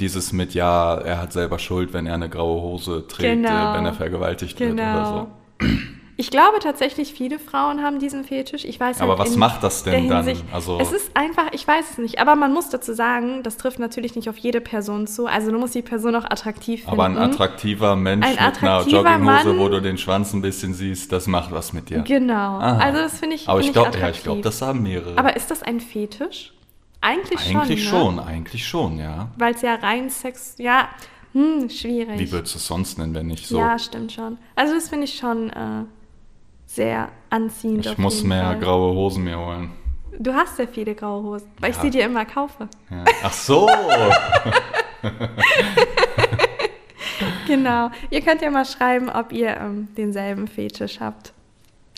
dieses mit, ja, er hat selber Schuld, wenn er eine graue Hose trägt, genau. äh, wenn er vergewaltigt genau. wird oder so. Ich glaube tatsächlich, viele Frauen haben diesen Fetisch. Ich weiß aber halt was macht das denn dann? Also es ist einfach, ich weiß es nicht. Aber man muss dazu sagen, das trifft natürlich nicht auf jede Person zu. Also du musst die Person auch attraktiv finden. Aber ein attraktiver Mensch ein mit einer Jogginghose, Mann, wo du den Schwanz ein bisschen siehst, das macht was mit dir. Genau. Aha. Also das finde ich. Aber ich glaube, ja, ich glaube, das haben mehrere. Aber ist das ein Fetisch? Eigentlich, eigentlich schon. Eigentlich schon, ne? eigentlich schon, ja. Weil es ja rein Sex, ja, hm, schwierig. Wie würdest du es sonst nennen, wenn nicht so? Ja, stimmt schon. Also das finde ich schon. Äh, sehr anziehend. Ich muss mehr Fall. graue Hosen mir holen. Du hast ja viele graue Hosen, weil ja. ich sie dir immer kaufe. Ja. Ach so! genau. Ihr könnt ja mal schreiben, ob ihr ähm, denselben Fetisch habt.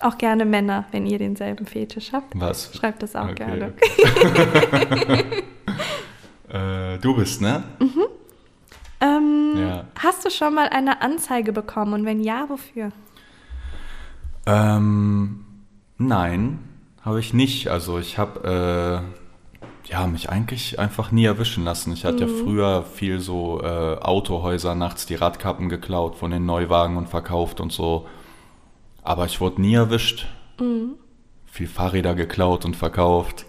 Auch gerne Männer, wenn ihr denselben Fetisch habt. Was? Schreibt das auch okay. gerne. äh, du bist, ne? Mhm. Ähm, ja. Hast du schon mal eine Anzeige bekommen und wenn ja, wofür? Ähm, nein, habe ich nicht. Also ich habe äh, ja, mich eigentlich einfach nie erwischen lassen. Ich hatte mhm. ja früher viel so äh, Autohäuser nachts die Radkappen geklaut von den Neuwagen und verkauft und so. Aber ich wurde nie erwischt. Mhm. Viel Fahrräder geklaut und verkauft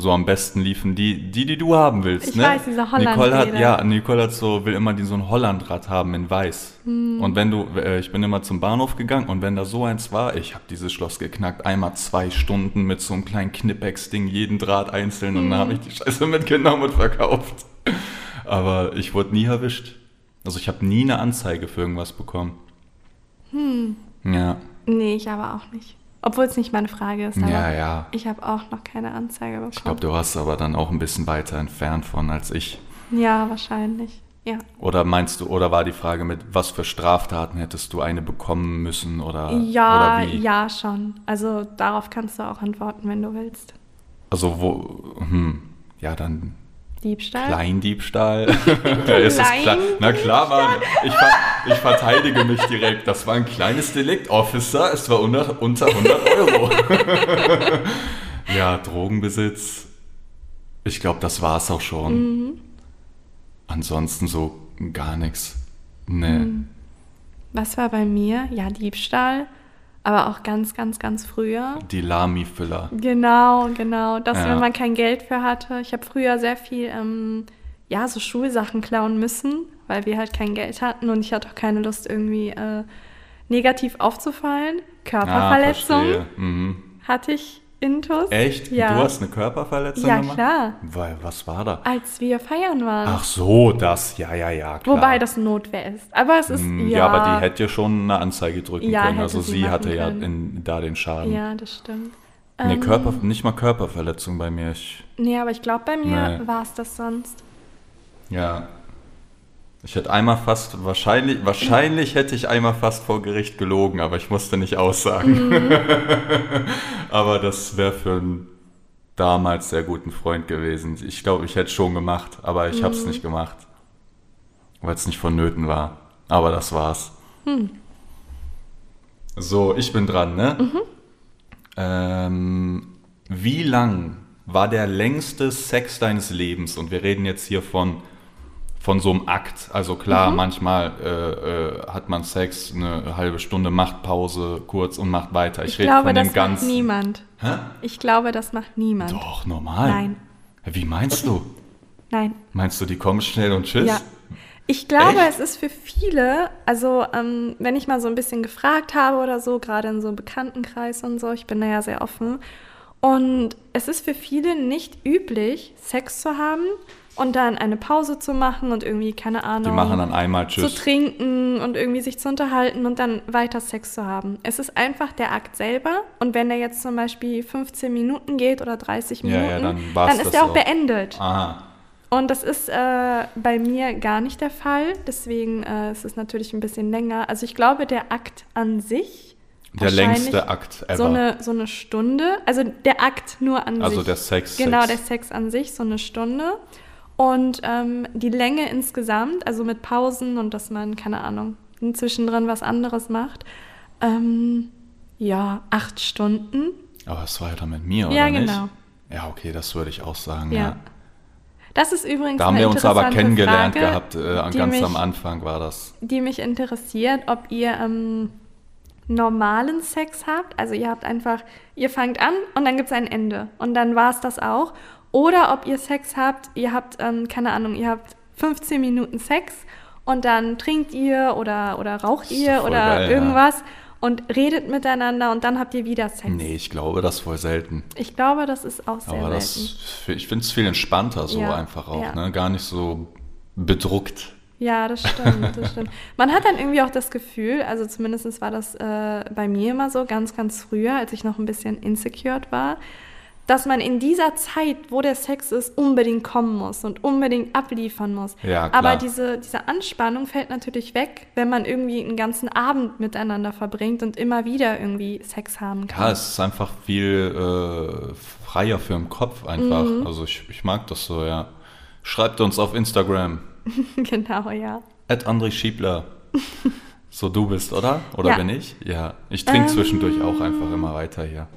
so am besten liefen. Die, die, die du haben willst. Ich ne? weiß, diese holland Nicole hat, Ja, Nicole hat so, will immer die, so ein Hollandrad haben in weiß. Hm. Und wenn du, äh, ich bin immer zum Bahnhof gegangen und wenn da so eins war, ich habe dieses Schloss geknackt, einmal zwei Stunden mit so einem kleinen Knipex-Ding, jeden Draht einzeln hm. und dann habe ich die Scheiße mitgenommen und verkauft. Aber ich wurde nie erwischt. Also ich habe nie eine Anzeige für irgendwas bekommen. Hm. Ja. Nee, ich aber auch nicht. Obwohl es nicht meine Frage ist. Aber ja, ja. Ich habe auch noch keine Anzeige bekommen. Ich glaube, du warst aber dann auch ein bisschen weiter entfernt von als ich. Ja, wahrscheinlich. Ja. Oder meinst du, oder war die Frage mit, was für Straftaten hättest du eine bekommen müssen oder, ja, oder wie? Ja, schon. Also darauf kannst du auch antworten, wenn du willst. Also wo, hm, ja, dann Diebstahl? Kleindiebstahl. klar? Na klar, Mann. Ich, ver ich, verteidige mich direkt. Das war ein kleines Delikt, Officer. Es war unter, unter 100 Euro. ja, Drogenbesitz. Ich glaube, das war es auch schon. Mhm. Ansonsten so gar nichts. Nee. Mhm. Was war bei mir? Ja, Diebstahl aber auch ganz, ganz, ganz früher. Die Lami-Füller. Genau, genau. Das, ja. wenn man kein Geld für hatte. Ich habe früher sehr viel, ähm, ja, so Schulsachen klauen müssen, weil wir halt kein Geld hatten und ich hatte auch keine Lust, irgendwie äh, negativ aufzufallen. Körperverletzung ah, mhm. hatte ich Intus. Echt? Ja. Du hast eine Körperverletzung ja, gemacht? Ja, klar. Weil, was war da? Als wir feiern waren. Ach so, das, ja, ja, ja, klar. Wobei das Notwehr ist. Aber es ist, mm, ja. Ja, aber die hätte ja schon eine Anzeige drücken ja, können. Also sie, sie hatte ja in, da den Schaden. Ja, das stimmt. Nee, ähm, Körper, nicht mal Körperverletzung bei mir. Ich, nee, aber ich glaube, bei mir nee. war es das sonst. Ja, ich hätte einmal fast, wahrscheinlich, wahrscheinlich hätte ich einmal fast vor Gericht gelogen, aber ich musste nicht aussagen. Mhm. aber das wäre für einen damals sehr guten Freund gewesen. Ich glaube, ich hätte es schon gemacht, aber ich mhm. habe es nicht gemacht. Weil es nicht vonnöten war. Aber das war's. Mhm. So, ich bin dran, ne? Mhm. Ähm, wie lang war der längste Sex deines Lebens? Und wir reden jetzt hier von von so einem Akt. Also klar, mhm. manchmal äh, äh, hat man Sex, eine halbe Stunde, macht Pause kurz und macht weiter. Ich, ich rede glaube, von dem das ganzen. Macht niemand. Hä? Ich glaube, das macht niemand. Doch, normal. Nein. Wie meinst du? Nein. Meinst du, die kommen schnell und tschüss? Ja. Ich glaube, Echt? es ist für viele, also ähm, wenn ich mal so ein bisschen gefragt habe oder so, gerade in so einem Bekanntenkreis und so, ich bin da ja sehr offen. Und es ist für viele nicht üblich, Sex zu haben und dann eine Pause zu machen und irgendwie, keine Ahnung. Die machen dann einmal Tschüss. Zu trinken und irgendwie sich zu unterhalten und dann weiter Sex zu haben. Es ist einfach der Akt selber und wenn der jetzt zum Beispiel 15 Minuten geht oder 30 Minuten, ja, ja, dann, dann, ist der auch, auch beendet. Aha. Und das ist äh, bei mir gar nicht der Fall. Deswegen äh, ist es natürlich ein bisschen länger. Also ich glaube, der Akt an sich. Der längste Akt ever. So eine, so eine Stunde. Also der Akt nur an also sich. Also der Sex. Genau, Sex. der Sex an sich, so eine Stunde. Und ähm, die Länge insgesamt, also mit Pausen und dass man, keine Ahnung, zwischendrin was anderes macht, ähm, ja, acht Stunden. Aber es war ja dann mit mir, oder ja, nicht? genau. Ja, okay, das würde ich auch sagen, ja. ja. Das ist übrigens Da haben wir uns aber kennengelernt Frage, gehabt, äh, ganz mich, am Anfang war das. Die mich interessiert, ob ihr ähm, normalen Sex habt. Also ihr habt einfach, ihr fangt an und dann gibt es ein Ende. Und dann war es das auch. Oder ob ihr Sex habt, ihr habt, ähm, keine Ahnung, ihr habt 15 Minuten Sex und dann trinkt ihr oder, oder raucht ihr oder geil, irgendwas. Ja und redet miteinander und dann habt ihr wieder Sex. Nee, ich glaube, das voll selten. Ich glaube, das ist auch sehr Aber das, selten. ich finde es viel entspannter so ja, einfach auch, ja. ne? Gar nicht so bedruckt. Ja, das stimmt, das stimmt. Man hat dann irgendwie auch das Gefühl, also zumindest war das äh, bei mir immer so, ganz, ganz früher, als ich noch ein bisschen insecure war, dass man in dieser Zeit, wo der Sex ist, unbedingt kommen muss und unbedingt abliefern muss. Ja, klar. Aber diese, diese Anspannung fällt natürlich weg, wenn man irgendwie einen ganzen Abend miteinander verbringt und immer wieder irgendwie Sex haben kann. Ja, es ist einfach viel äh, freier für den Kopf einfach. Mhm. Also ich, ich mag das so, ja. Schreibt uns auf Instagram. genau, ja. Ed André Schiebler. so du bist, oder? Oder ja. bin ich? Ja. Ich trinke ähm, zwischendurch auch einfach immer weiter hier.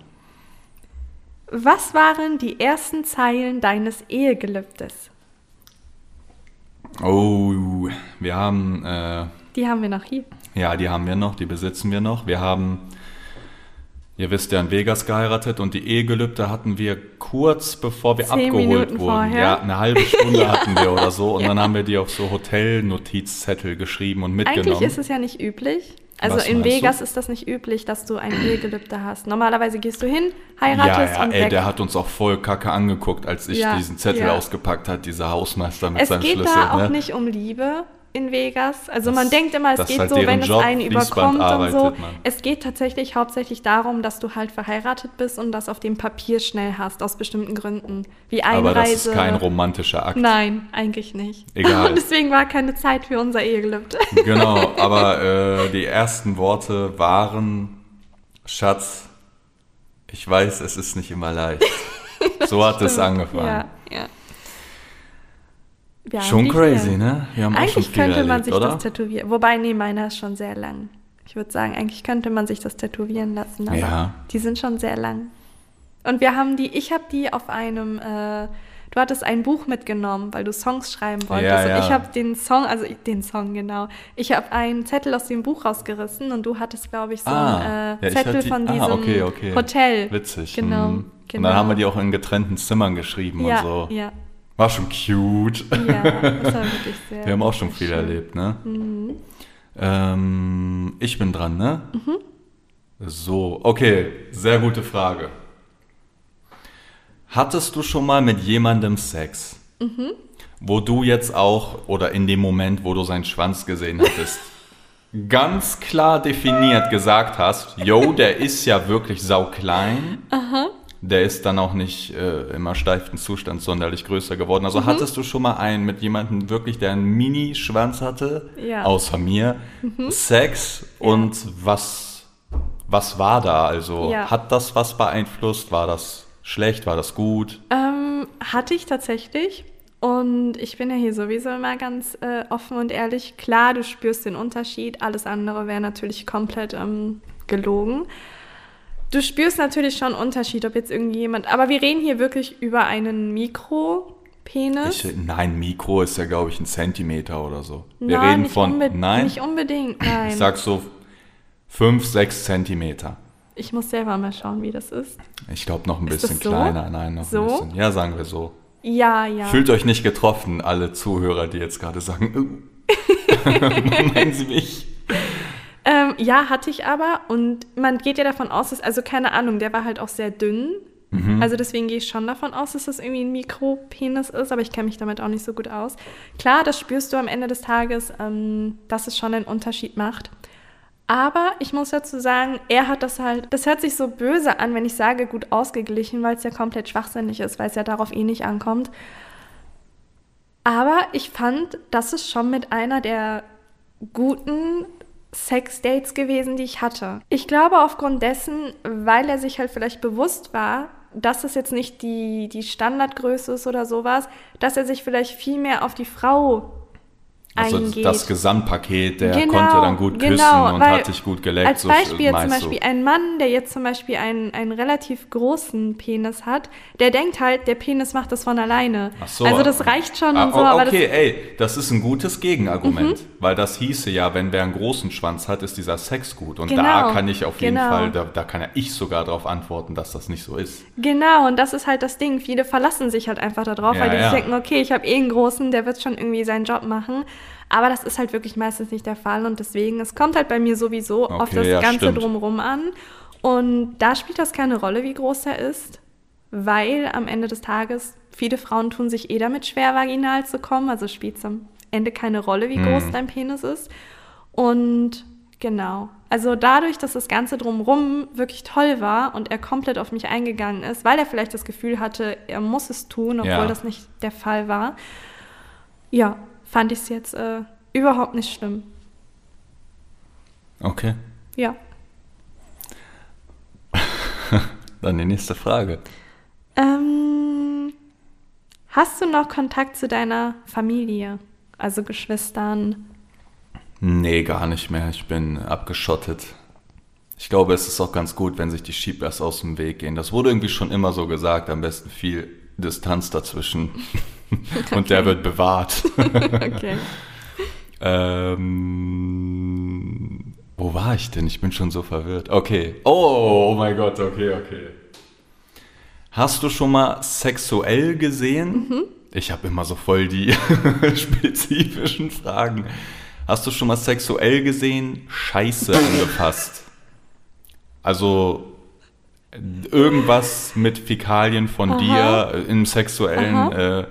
Was waren die ersten Zeilen deines Ehegelübdes? Oh, wir haben. Äh, die haben wir noch hier. Ja, die haben wir noch, die besitzen wir noch. Wir haben, ihr wisst ja, in Vegas geheiratet und die Ehegelübde hatten wir kurz bevor wir Zehn abgeholt Minuten wurden. Vorher. Ja, eine halbe Stunde ja. hatten wir oder so. Und ja. dann haben wir die auf so Hotelnotizzettel geschrieben und mitgenommen. Eigentlich ist es ja nicht üblich. Also Was in Vegas du? ist das nicht üblich, dass du ein Ehegelübde hast. Normalerweise gehst du hin, heiratest ja, ja, und ey, weg. der hat uns auch voll kacke angeguckt, als ich ja, diesen Zettel ausgepackt hat, dieser Hausmeister mit es seinem Schlüssel. Es geht da ne? auch nicht um Liebe in Vegas. Also das, man denkt immer, es geht halt so, wenn Job, es einen überkommt und so. Man. Es geht tatsächlich hauptsächlich darum, dass du halt verheiratet bist und das auf dem Papier schnell hast, aus bestimmten Gründen. Wie Einreise. Aber das ist kein romantischer Akt. Nein, eigentlich nicht. Egal. Und deswegen war keine Zeit für unser Ehegelübde. Genau, aber äh, die ersten Worte waren, Schatz, ich weiß, es ist nicht immer leicht. so hat es angefangen. Ja, ja. Ja, schon crazy, ne? Wir haben eigentlich könnte erlebt, man sich oder? das tätowieren. Wobei, nee, meiner ist schon sehr lang. Ich würde sagen, eigentlich könnte man sich das tätowieren lassen, aber ja. die sind schon sehr lang. Und wir haben die, ich habe die auf einem, äh, du hattest ein Buch mitgenommen, weil du Songs schreiben wolltest. Ja, ja. Und ich habe den Song, also den Song genau, ich habe einen Zettel aus dem Buch rausgerissen und du hattest, glaube ich, so ah, einen äh, Zettel die, von ah, diesem okay, okay. Hotel. Witzig. Genau, mhm. genau. Und dann haben wir die auch in getrennten Zimmern geschrieben und so. Ja, war schon cute. Ja, das war wirklich sehr. Wir haben auch schon viel schön. erlebt, ne? Mhm. Ähm, ich bin dran, ne? Mhm. So, okay, sehr gute Frage. Hattest du schon mal mit jemandem Sex, mhm. wo du jetzt auch, oder in dem Moment, wo du seinen Schwanz gesehen hattest, ganz klar definiert gesagt hast, yo, der ist ja wirklich sauklein. Aha der ist dann auch nicht äh, im ersteiften Zustand sonderlich größer geworden. Also mhm. hattest du schon mal einen mit jemandem wirklich, der einen Mini-Schwanz hatte, ja. außer mir, mhm. Sex ja. und was, was war da? Also ja. hat das was beeinflusst? War das schlecht? War das gut? Ähm, hatte ich tatsächlich. Und ich bin ja hier sowieso immer ganz äh, offen und ehrlich. Klar, du spürst den Unterschied. Alles andere wäre natürlich komplett ähm, gelogen du spürst natürlich schon Unterschied, ob jetzt irgendjemand, aber wir reden hier wirklich über einen Mikropenis. Ich, nein, Mikro ist ja, glaube ich, ein Zentimeter oder so. Wir nein, reden von, nein, nicht unbedingt, nein. Ich sag so fünf, sechs Zentimeter. Ich muss selber mal schauen, wie das ist. Ich glaube noch ein ist bisschen so? kleiner, nein, noch so? ein bisschen. Ja, sagen wir so. Ja, ja. Fühlt euch nicht getroffen, alle Zuhörer, die jetzt gerade sagen, meinen Sie mich? Ähm, ja, hatte ich aber. Und man geht ja davon aus, dass, also keine Ahnung, der war halt auch sehr dünn. Mhm. Also deswegen gehe ich schon davon aus, dass das irgendwie ein Mikropenis ist, aber ich kenne mich damit auch nicht so gut aus. Klar, das spürst du am Ende des Tages, ähm, dass es schon einen Unterschied macht. Aber ich muss dazu sagen, er hat das halt, das hört sich so böse an, wenn ich sage, gut ausgeglichen, weil es ja komplett schwachsinnig ist, weil es ja darauf eh nicht ankommt. Aber ich fand, das ist schon mit einer der guten Sexdates gewesen, die ich hatte. Ich glaube aufgrund dessen, weil er sich halt vielleicht bewusst war, dass es jetzt nicht die, die Standardgröße ist oder sowas, dass er sich vielleicht viel mehr auf die Frau also eingeht. das Gesamtpaket, der genau, konnte dann gut küssen genau, und hat sich gut geleckt. Als Beispiel so, zum Beispiel du. ein Mann, der jetzt zum Beispiel einen, einen relativ großen Penis hat, der denkt halt, der Penis macht das von alleine. Ach so. Also das reicht schon ah, und so. Okay, das, ey, das ist ein gutes Gegenargument, mhm. weil das hieße ja, wenn wer einen großen Schwanz hat, ist dieser Sex gut. Und genau, da kann ich auf jeden genau. Fall, da, da kann ja ich sogar darauf antworten, dass das nicht so ist. Genau, und das ist halt das Ding. Viele verlassen sich halt einfach darauf, ja, weil die ja. denken, okay, ich habe eh einen großen, der wird schon irgendwie seinen Job machen. Aber das ist halt wirklich meistens nicht der Fall und deswegen, es kommt halt bei mir sowieso okay, auf das ja, Ganze stimmt. drumherum an. Und da spielt das keine Rolle, wie groß er ist, weil am Ende des Tages viele Frauen tun sich eh damit schwer, vaginal zu kommen. Also spielt es am Ende keine Rolle, wie groß hm. dein Penis ist. Und genau. Also dadurch, dass das Ganze drumherum wirklich toll war und er komplett auf mich eingegangen ist, weil er vielleicht das Gefühl hatte, er muss es tun, obwohl ja. das nicht der Fall war. Ja, fand ich es jetzt äh, überhaupt nicht schlimm. Okay. Ja. Dann die nächste Frage. Ähm, hast du noch Kontakt zu deiner Familie? Also Geschwistern? Nee, gar nicht mehr. Ich bin abgeschottet. Ich glaube, es ist auch ganz gut, wenn sich die Schiebers aus dem Weg gehen. Das wurde irgendwie schon immer so gesagt, am besten viel Distanz dazwischen. und okay. der wird bewahrt. okay. ähm, wo war ich denn? Ich bin schon so verwirrt. Okay. Oh, oh mein Gott, okay, okay. Hast du schon mal sexuell gesehen? Mhm. Ich habe immer so voll die spezifischen Fragen. Hast du schon mal sexuell gesehen Scheiße angefasst? Also irgendwas mit Fäkalien von Aha. dir im sexuellen äh,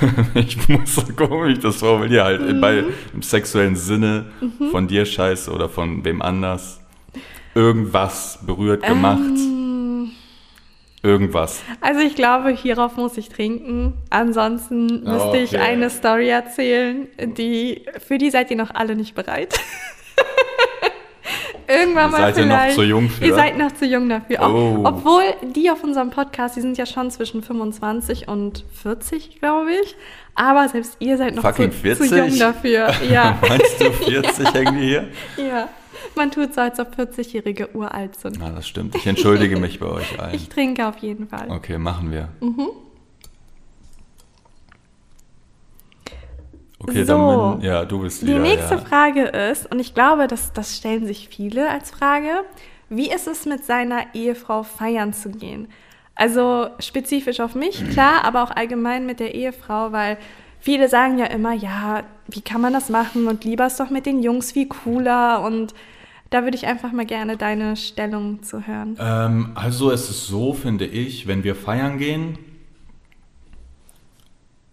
ich muss so ich das formuliere, halt mhm. bei, im sexuellen Sinne mhm. von dir scheiße oder von wem anders. Irgendwas berührt gemacht. Ähm. Irgendwas. Also ich glaube, hierauf muss ich trinken. Ansonsten müsste okay. ich eine Story erzählen, die für die seid ihr noch alle nicht bereit. Irgendwann mal seid vielleicht. Ihr noch zu jung für? Ihr seid noch zu jung dafür. Oh. obwohl die auf unserem Podcast, die sind ja schon zwischen 25 und 40, glaube ich. Aber selbst ihr seid noch zu, zu, jung dafür. Ja. Meinst du 40 ja. hängen die hier? Ja. Man tut so, als ob 40-Jährige uralt sind. Ja, das stimmt. Ich entschuldige mich bei euch allen. Ich trinke auf jeden Fall. Okay, machen wir. Mhm. Okay, so, dann bin, ja, du bist wieder, Die nächste ja. Frage ist, und ich glaube, das, das stellen sich viele als Frage, wie ist es mit seiner Ehefrau feiern zu gehen? Also spezifisch auf mich, klar, aber auch allgemein mit der Ehefrau, weil viele sagen ja immer, ja, wie kann man das machen und lieber ist doch mit den Jungs viel cooler und da würde ich einfach mal gerne deine Stellung zu hören. Ähm, also es ist so, finde ich, wenn wir feiern gehen,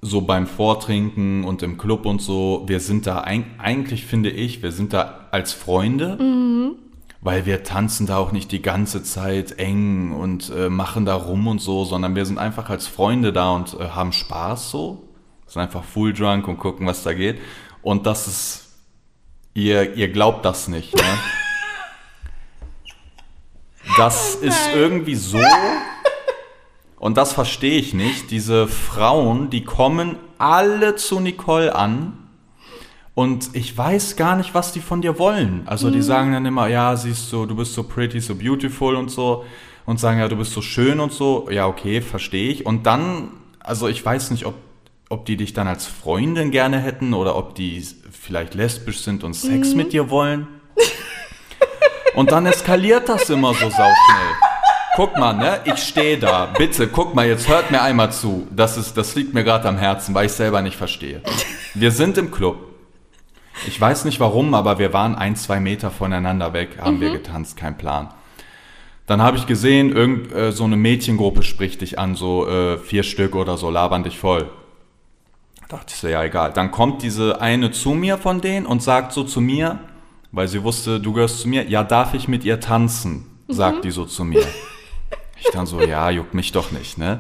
so beim Vortrinken und im Club und so, wir sind da eigentlich, finde ich, wir sind da als Freunde, mhm. weil wir tanzen da auch nicht die ganze Zeit eng und äh, machen da rum und so, sondern wir sind einfach als Freunde da und äh, haben Spaß so, sind einfach full drunk und gucken, was da geht. Und das ist, ihr, ihr glaubt das nicht, ne? Das ist irgendwie so und das verstehe ich nicht. Diese Frauen, die kommen alle zu Nicole an und ich weiß gar nicht, was die von dir wollen. Also die mhm. sagen dann immer, ja, siehst du, du bist so pretty, so beautiful und so und sagen, ja, du bist so schön und so. Ja, okay, verstehe ich. Und dann, also ich weiß nicht, ob, ob die dich dann als Freundin gerne hätten oder ob die vielleicht lesbisch sind und Sex mhm. mit dir wollen. Und dann eskaliert das immer so sauschnell guck mal, ne, ich stehe da. Bitte, guck mal, jetzt hört mir einmal zu. Das, ist, das liegt mir gerade am Herzen, weil ich selber nicht verstehe. Wir sind im Club. Ich weiß nicht warum, aber wir waren ein, zwei Meter voneinander weg, haben mhm. wir getanzt, kein Plan. Dann habe ich gesehen, irgend, äh, so eine Mädchengruppe spricht dich an, so äh, vier Stück oder so, labern dich voll. Da dachte ich so, ja, egal. Dann kommt diese eine zu mir von denen und sagt so zu mir, weil sie wusste, du gehörst zu mir, ja, darf ich mit ihr tanzen? Sagt mhm. die so zu mir. Ich dann so, ja, juckt mich doch nicht, ne?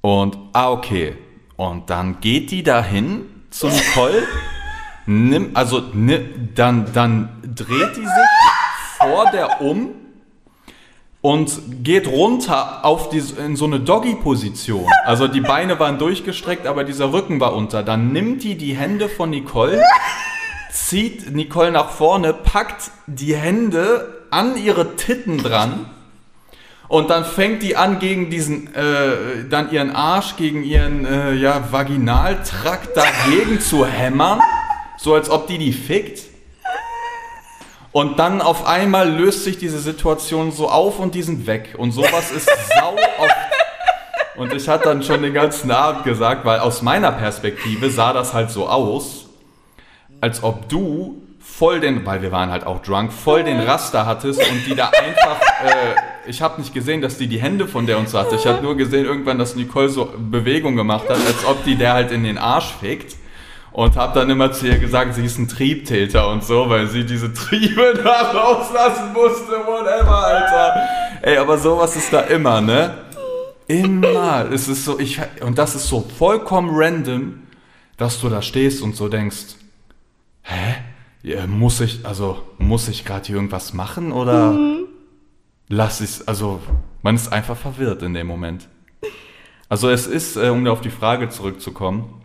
Und, ah, okay. Und dann geht die dahin zu Nicole, nimmt, also, nimm, dann, dann dreht die sich vor der um, und geht runter auf die, in so eine Doggy-Position. Also die Beine waren durchgestreckt, aber dieser Rücken war unter. Dann nimmt die die Hände von Nicole, zieht Nicole nach vorne, packt die Hände an ihre Titten dran und dann fängt die an gegen diesen, äh, dann ihren Arsch gegen ihren, äh, ja, Vaginaltrakt dagegen zu hämmern, so als ob die die fickt. Und dann auf einmal löst sich diese Situation so auf und die sind weg. Und sowas ist sau oft. Und ich hatte dann schon den ganzen Abend gesagt, weil aus meiner Perspektive sah das halt so aus, als ob du voll den, weil wir waren halt auch drunk, voll den Raster hattest und die da einfach, äh, ich habe nicht gesehen, dass die die Hände von der uns hatte. Ich habe nur gesehen irgendwann, dass Nicole so Bewegung gemacht hat, als ob die der halt in den Arsch fickt und habe dann immer zu ihr gesagt, sie ist ein Triebtäter und so, weil sie diese Triebe da rauslassen musste, whatever, Alter. Ey, aber sowas ist da immer, ne? Immer. Es ist so, ich, und das ist so vollkommen random, dass du da stehst und so denkst, hä? Ja, muss ich, also, muss ich gerade hier irgendwas machen oder mhm. Lass ich also, man ist einfach verwirrt in dem Moment. Also es ist, äh, um auf die Frage zurückzukommen,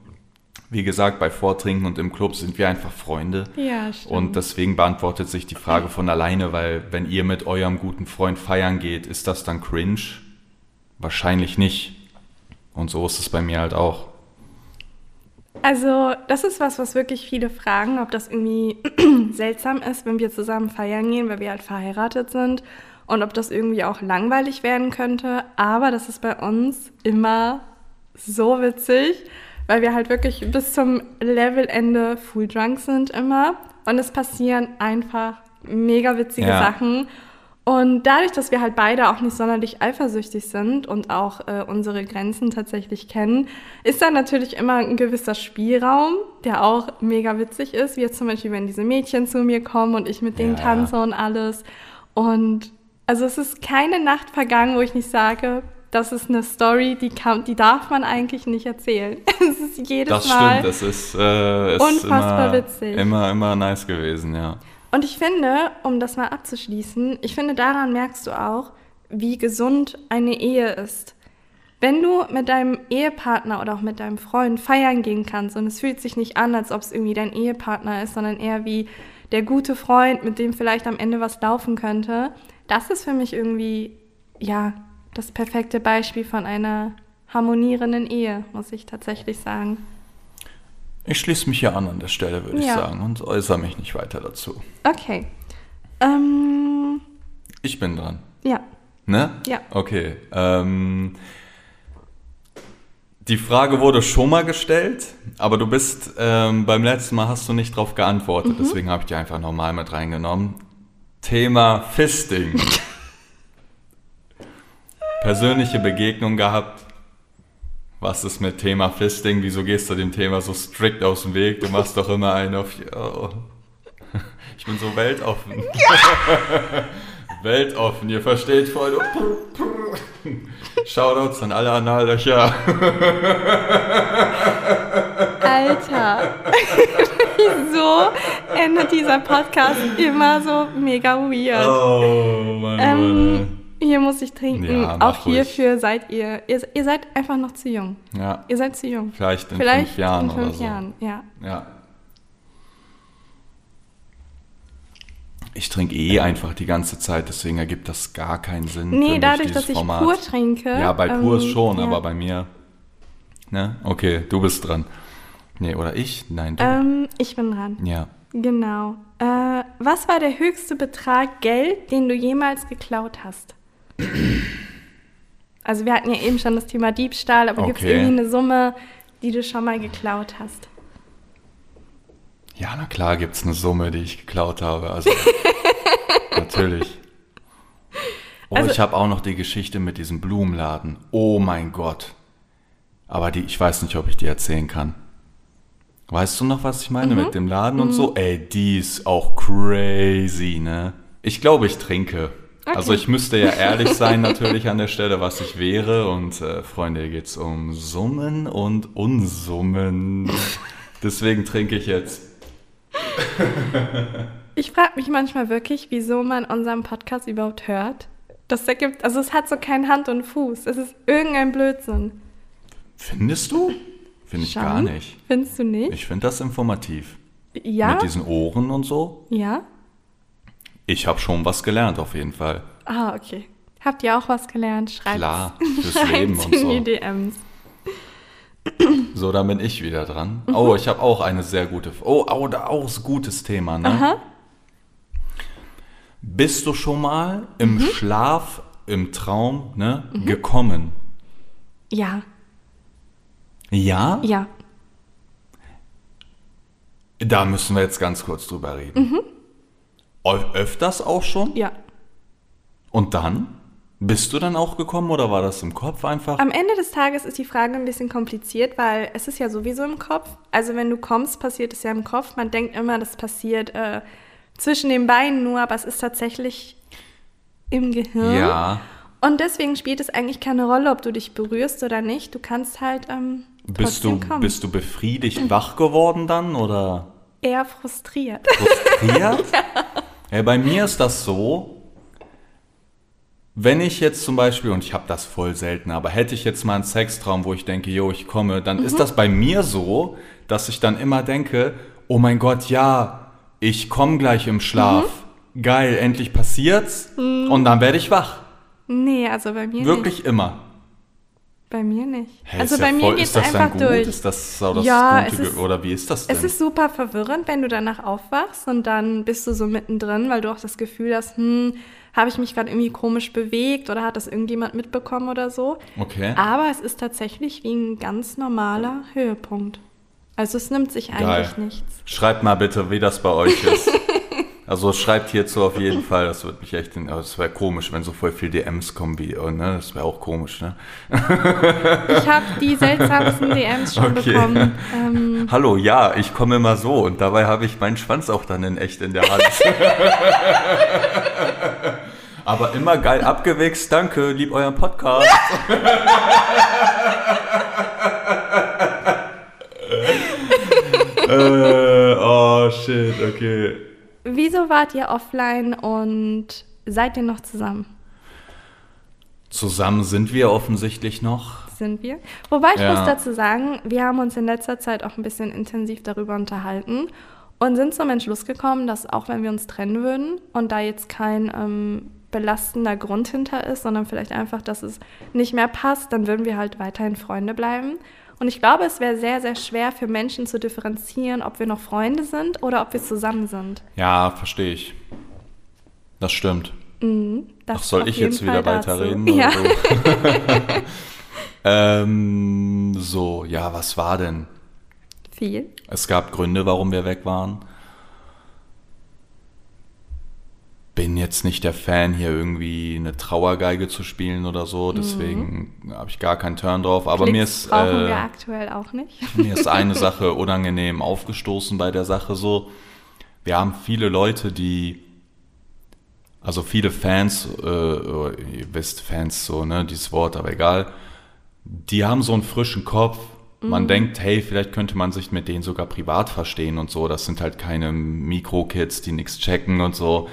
wie gesagt, bei Vortrinken und im Club sind wir einfach Freunde. Ja, stimmt. Und deswegen beantwortet sich die Frage von alleine, weil wenn ihr mit eurem guten Freund feiern geht, ist das dann cringe? Wahrscheinlich nicht. Und so ist es bei mir halt auch. Also, das ist was, was wirklich viele fragen, ob das irgendwie seltsam ist, wenn wir zusammen feiern gehen, weil wir halt verheiratet sind und ob das irgendwie auch langweilig werden könnte. Aber das ist bei uns immer so witzig weil wir halt wirklich bis zum Levelende full drunk sind immer. Und es passieren einfach mega witzige ja. Sachen. Und dadurch, dass wir halt beide auch nicht sonderlich eifersüchtig sind und auch äh, unsere Grenzen tatsächlich kennen, ist da natürlich immer ein gewisser Spielraum, der auch mega witzig ist. Wie jetzt zum Beispiel, wenn diese Mädchen zu mir kommen und ich mit denen ja. tanze und alles. Und also es ist keine Nacht vergangen, wo ich nicht sage, das ist eine Story, die, kann, die darf man eigentlich nicht erzählen. es ist jedes das Mal. Das stimmt, es ist, äh, ist unfassbar immer, witzig. Immer, immer nice gewesen, ja. Und ich finde, um das mal abzuschließen, ich finde, daran merkst du auch, wie gesund eine Ehe ist. Wenn du mit deinem Ehepartner oder auch mit deinem Freund feiern gehen kannst und es fühlt sich nicht an, als ob es irgendwie dein Ehepartner ist, sondern eher wie der gute Freund, mit dem vielleicht am Ende was laufen könnte, das ist für mich irgendwie, ja, das perfekte Beispiel von einer harmonierenden Ehe, muss ich tatsächlich sagen. Ich schließe mich hier an an der Stelle, würde ja. ich sagen, und äußere mich nicht weiter dazu. Okay. Ähm, ich bin dran. Ja. Ne? Ja. Okay. Ähm, die Frage wurde schon mal gestellt, aber du bist ähm, beim letzten Mal hast du nicht darauf geantwortet, mhm. deswegen habe ich die einfach nochmal mit reingenommen. Thema Fisting. persönliche Begegnung gehabt? Was ist mit Thema Fisting? Wieso gehst du dem Thema so strikt aus dem Weg? Du machst doch immer einen auf. Oh. Ich bin so weltoffen. Ja. weltoffen, ihr versteht voll. Shoutouts an alle Anallöcher. Alter. Wieso endet dieser Podcast immer so mega weird? Oh, Mann. Ähm, hier muss ich trinken. Ja, auch hierfür ruhig. seid ihr, ihr, ihr, seid einfach noch zu jung. Ja. Ihr seid zu jung. Vielleicht in Vielleicht fünf Jahren in fünf oder so. Jahren, ja. Ja. Ich trinke eh einfach die ganze Zeit, deswegen ergibt das gar keinen Sinn. Nee, dadurch, dass ich Format. pur trinke. Ja, bei ähm, pur schon, ja. aber bei mir. Ne? Okay, du bist dran. Nee, oder ich? Nein, du. Ähm, ich bin dran. Ja. Genau. Äh, was war der höchste Betrag Geld, den du jemals geklaut hast? Also wir hatten ja eben schon das Thema Diebstahl, aber okay. gibt es irgendwie eine Summe, die du schon mal geklaut hast? Ja, na klar gibt es eine Summe, die ich geklaut habe. Also natürlich. Oh, also, ich habe auch noch die Geschichte mit diesem Blumenladen. Oh mein Gott. Aber die, ich weiß nicht, ob ich die erzählen kann. Weißt du noch, was ich meine mhm. mit dem Laden mhm. und so? Ey, die ist auch crazy, ne? Ich glaube, ich trinke. Okay. Also ich müsste ja ehrlich sein natürlich an der Stelle, was ich wäre. Und äh, Freunde, hier geht es um Summen und Unsummen. Deswegen trinke ich jetzt. ich frage mich manchmal wirklich, wieso man unseren Podcast überhaupt hört. Das ergibt, also es hat so kein Hand und Fuß. Es ist irgendein Blödsinn. Findest du? Finde ich Schon? gar nicht. Findest du nicht? Ich finde das informativ. ja. Mit diesen Ohren und so. ja. Ich habe schon was gelernt auf jeden Fall. Ah, okay. Habt ihr auch was gelernt? Schreibt Klar, fürs Leben und in die so. DMs. So, dann bin ich wieder dran. Oh, ich habe auch eine sehr gute. Oh, oh da auch ein gutes Thema, ne? Aha. Bist du schon mal im Mhm. Schlaf, im Traum, ne, gekommen? Ja, Ja? ja. Da müssen wir jetzt ganz kurz drüber reden. Ö- Öfters auch schon? Ja. Und dann? Bist du dann auch gekommen oder war das im Kopf einfach? Am Ende des Tages ist die Frage ein bisschen kompliziert, weil es ist ja sowieso im Kopf. Also wenn du kommst, passiert es ja im Kopf. Man denkt immer, das passiert äh, zwischen den Beinen nur, aber es ist tatsächlich im Gehirn. Ja. Und deswegen spielt es eigentlich keine Rolle, ob du dich berührst oder nicht. Du kannst halt ähm, Bist du, kommen. bist du befriedigt wach geworden dann oder Eher frustriert. frustriert? ja, bei mir ist das so, wenn ich jetzt zum Beispiel, und ich habe das voll selten, aber hätte ich jetzt mal einen Sextraum, wo ich denke, yo, ich komme, dann ist das bei mir so, dass ich dann immer denke, oh mein Gott, ja, ich komme gleich im Schlaf. Geil, endlich passiert's. Und dann werde ich wach. nee, also bei mir nicht. Wirklich immer. Bei mir nicht. Hä, also ist ja bei mir geht es einfach gut? durch. Ist das so das Ja, Gute? ist- oder wie ist das denn? Es ist super verwirrend, wenn du danach aufwachst und dann bist du so mittendrin, weil du auch das Gefühl hast, hm, habe ich mich gerade irgendwie komisch bewegt oder hat das irgendjemand mitbekommen oder so. okay. Aber es ist tatsächlich wie ein ganz normaler Höhepunkt. Also es nimmt sich eigentlich Geil. nichts. Schreibt mal bitte, wie das bei euch ist. also schreibt hierzu auf jeden Fall, das wird mich echt, in- es wäre komisch, wenn so voll viel DMs kommen wie, oh, ne? Das wäre auch komisch, ne? Ich habe die seltsamsten DMs schon Okay. bekommen. Ähm, Hallo, ja, ich komme immer so und dabei habe ich meinen Schwanz auch dann in echt in der Hand. aber immer geil abgewichst, danke, lieb euren Podcast. äh, oh shit, okay. Wieso wart ihr offline und seid ihr noch zusammen? Zusammen sind wir offensichtlich noch. sind wir. Wobei ich Ja. muss dazu sagen, wir haben uns in letzter Zeit auch ein bisschen intensiv darüber unterhalten und sind zum Entschluss gekommen, dass auch wenn wir uns trennen würden und da jetzt kein ähm, belastender Grund hinter ist, sondern vielleicht einfach, dass es nicht mehr passt, dann würden wir halt weiterhin Freunde bleiben. Und ich glaube, es wäre sehr, sehr schwer für Menschen zu differenzieren, ob wir noch Freunde sind oder ob wir zusammen sind. Ja, verstehe ich. Das stimmt. Mhm, das Ach, soll ich jetzt wieder Fall dazu. weiterreden? Ja. So? ähm, so, ja, was war denn? Viel. Es gab Gründe, warum wir weg waren. Bin jetzt nicht der Fan, hier irgendwie eine Trauergeige zu spielen oder so, deswegen habe ich gar keinen Turn drauf. Aber mir Klicks ist, brauchen äh, wir aktuell auch nicht. mir ist eine Sache unangenehm aufgestoßen bei der Sache so. Wir haben viele Leute, die, also viele Fans, äh, ihr wisst Fans so, ne, dieses Wort, aber egal, die haben so einen frischen Kopf. Man denkt, hey, vielleicht könnte man sich mit denen sogar privat verstehen und so. Das sind halt keine Mikro-Kids, die nichts checken und so.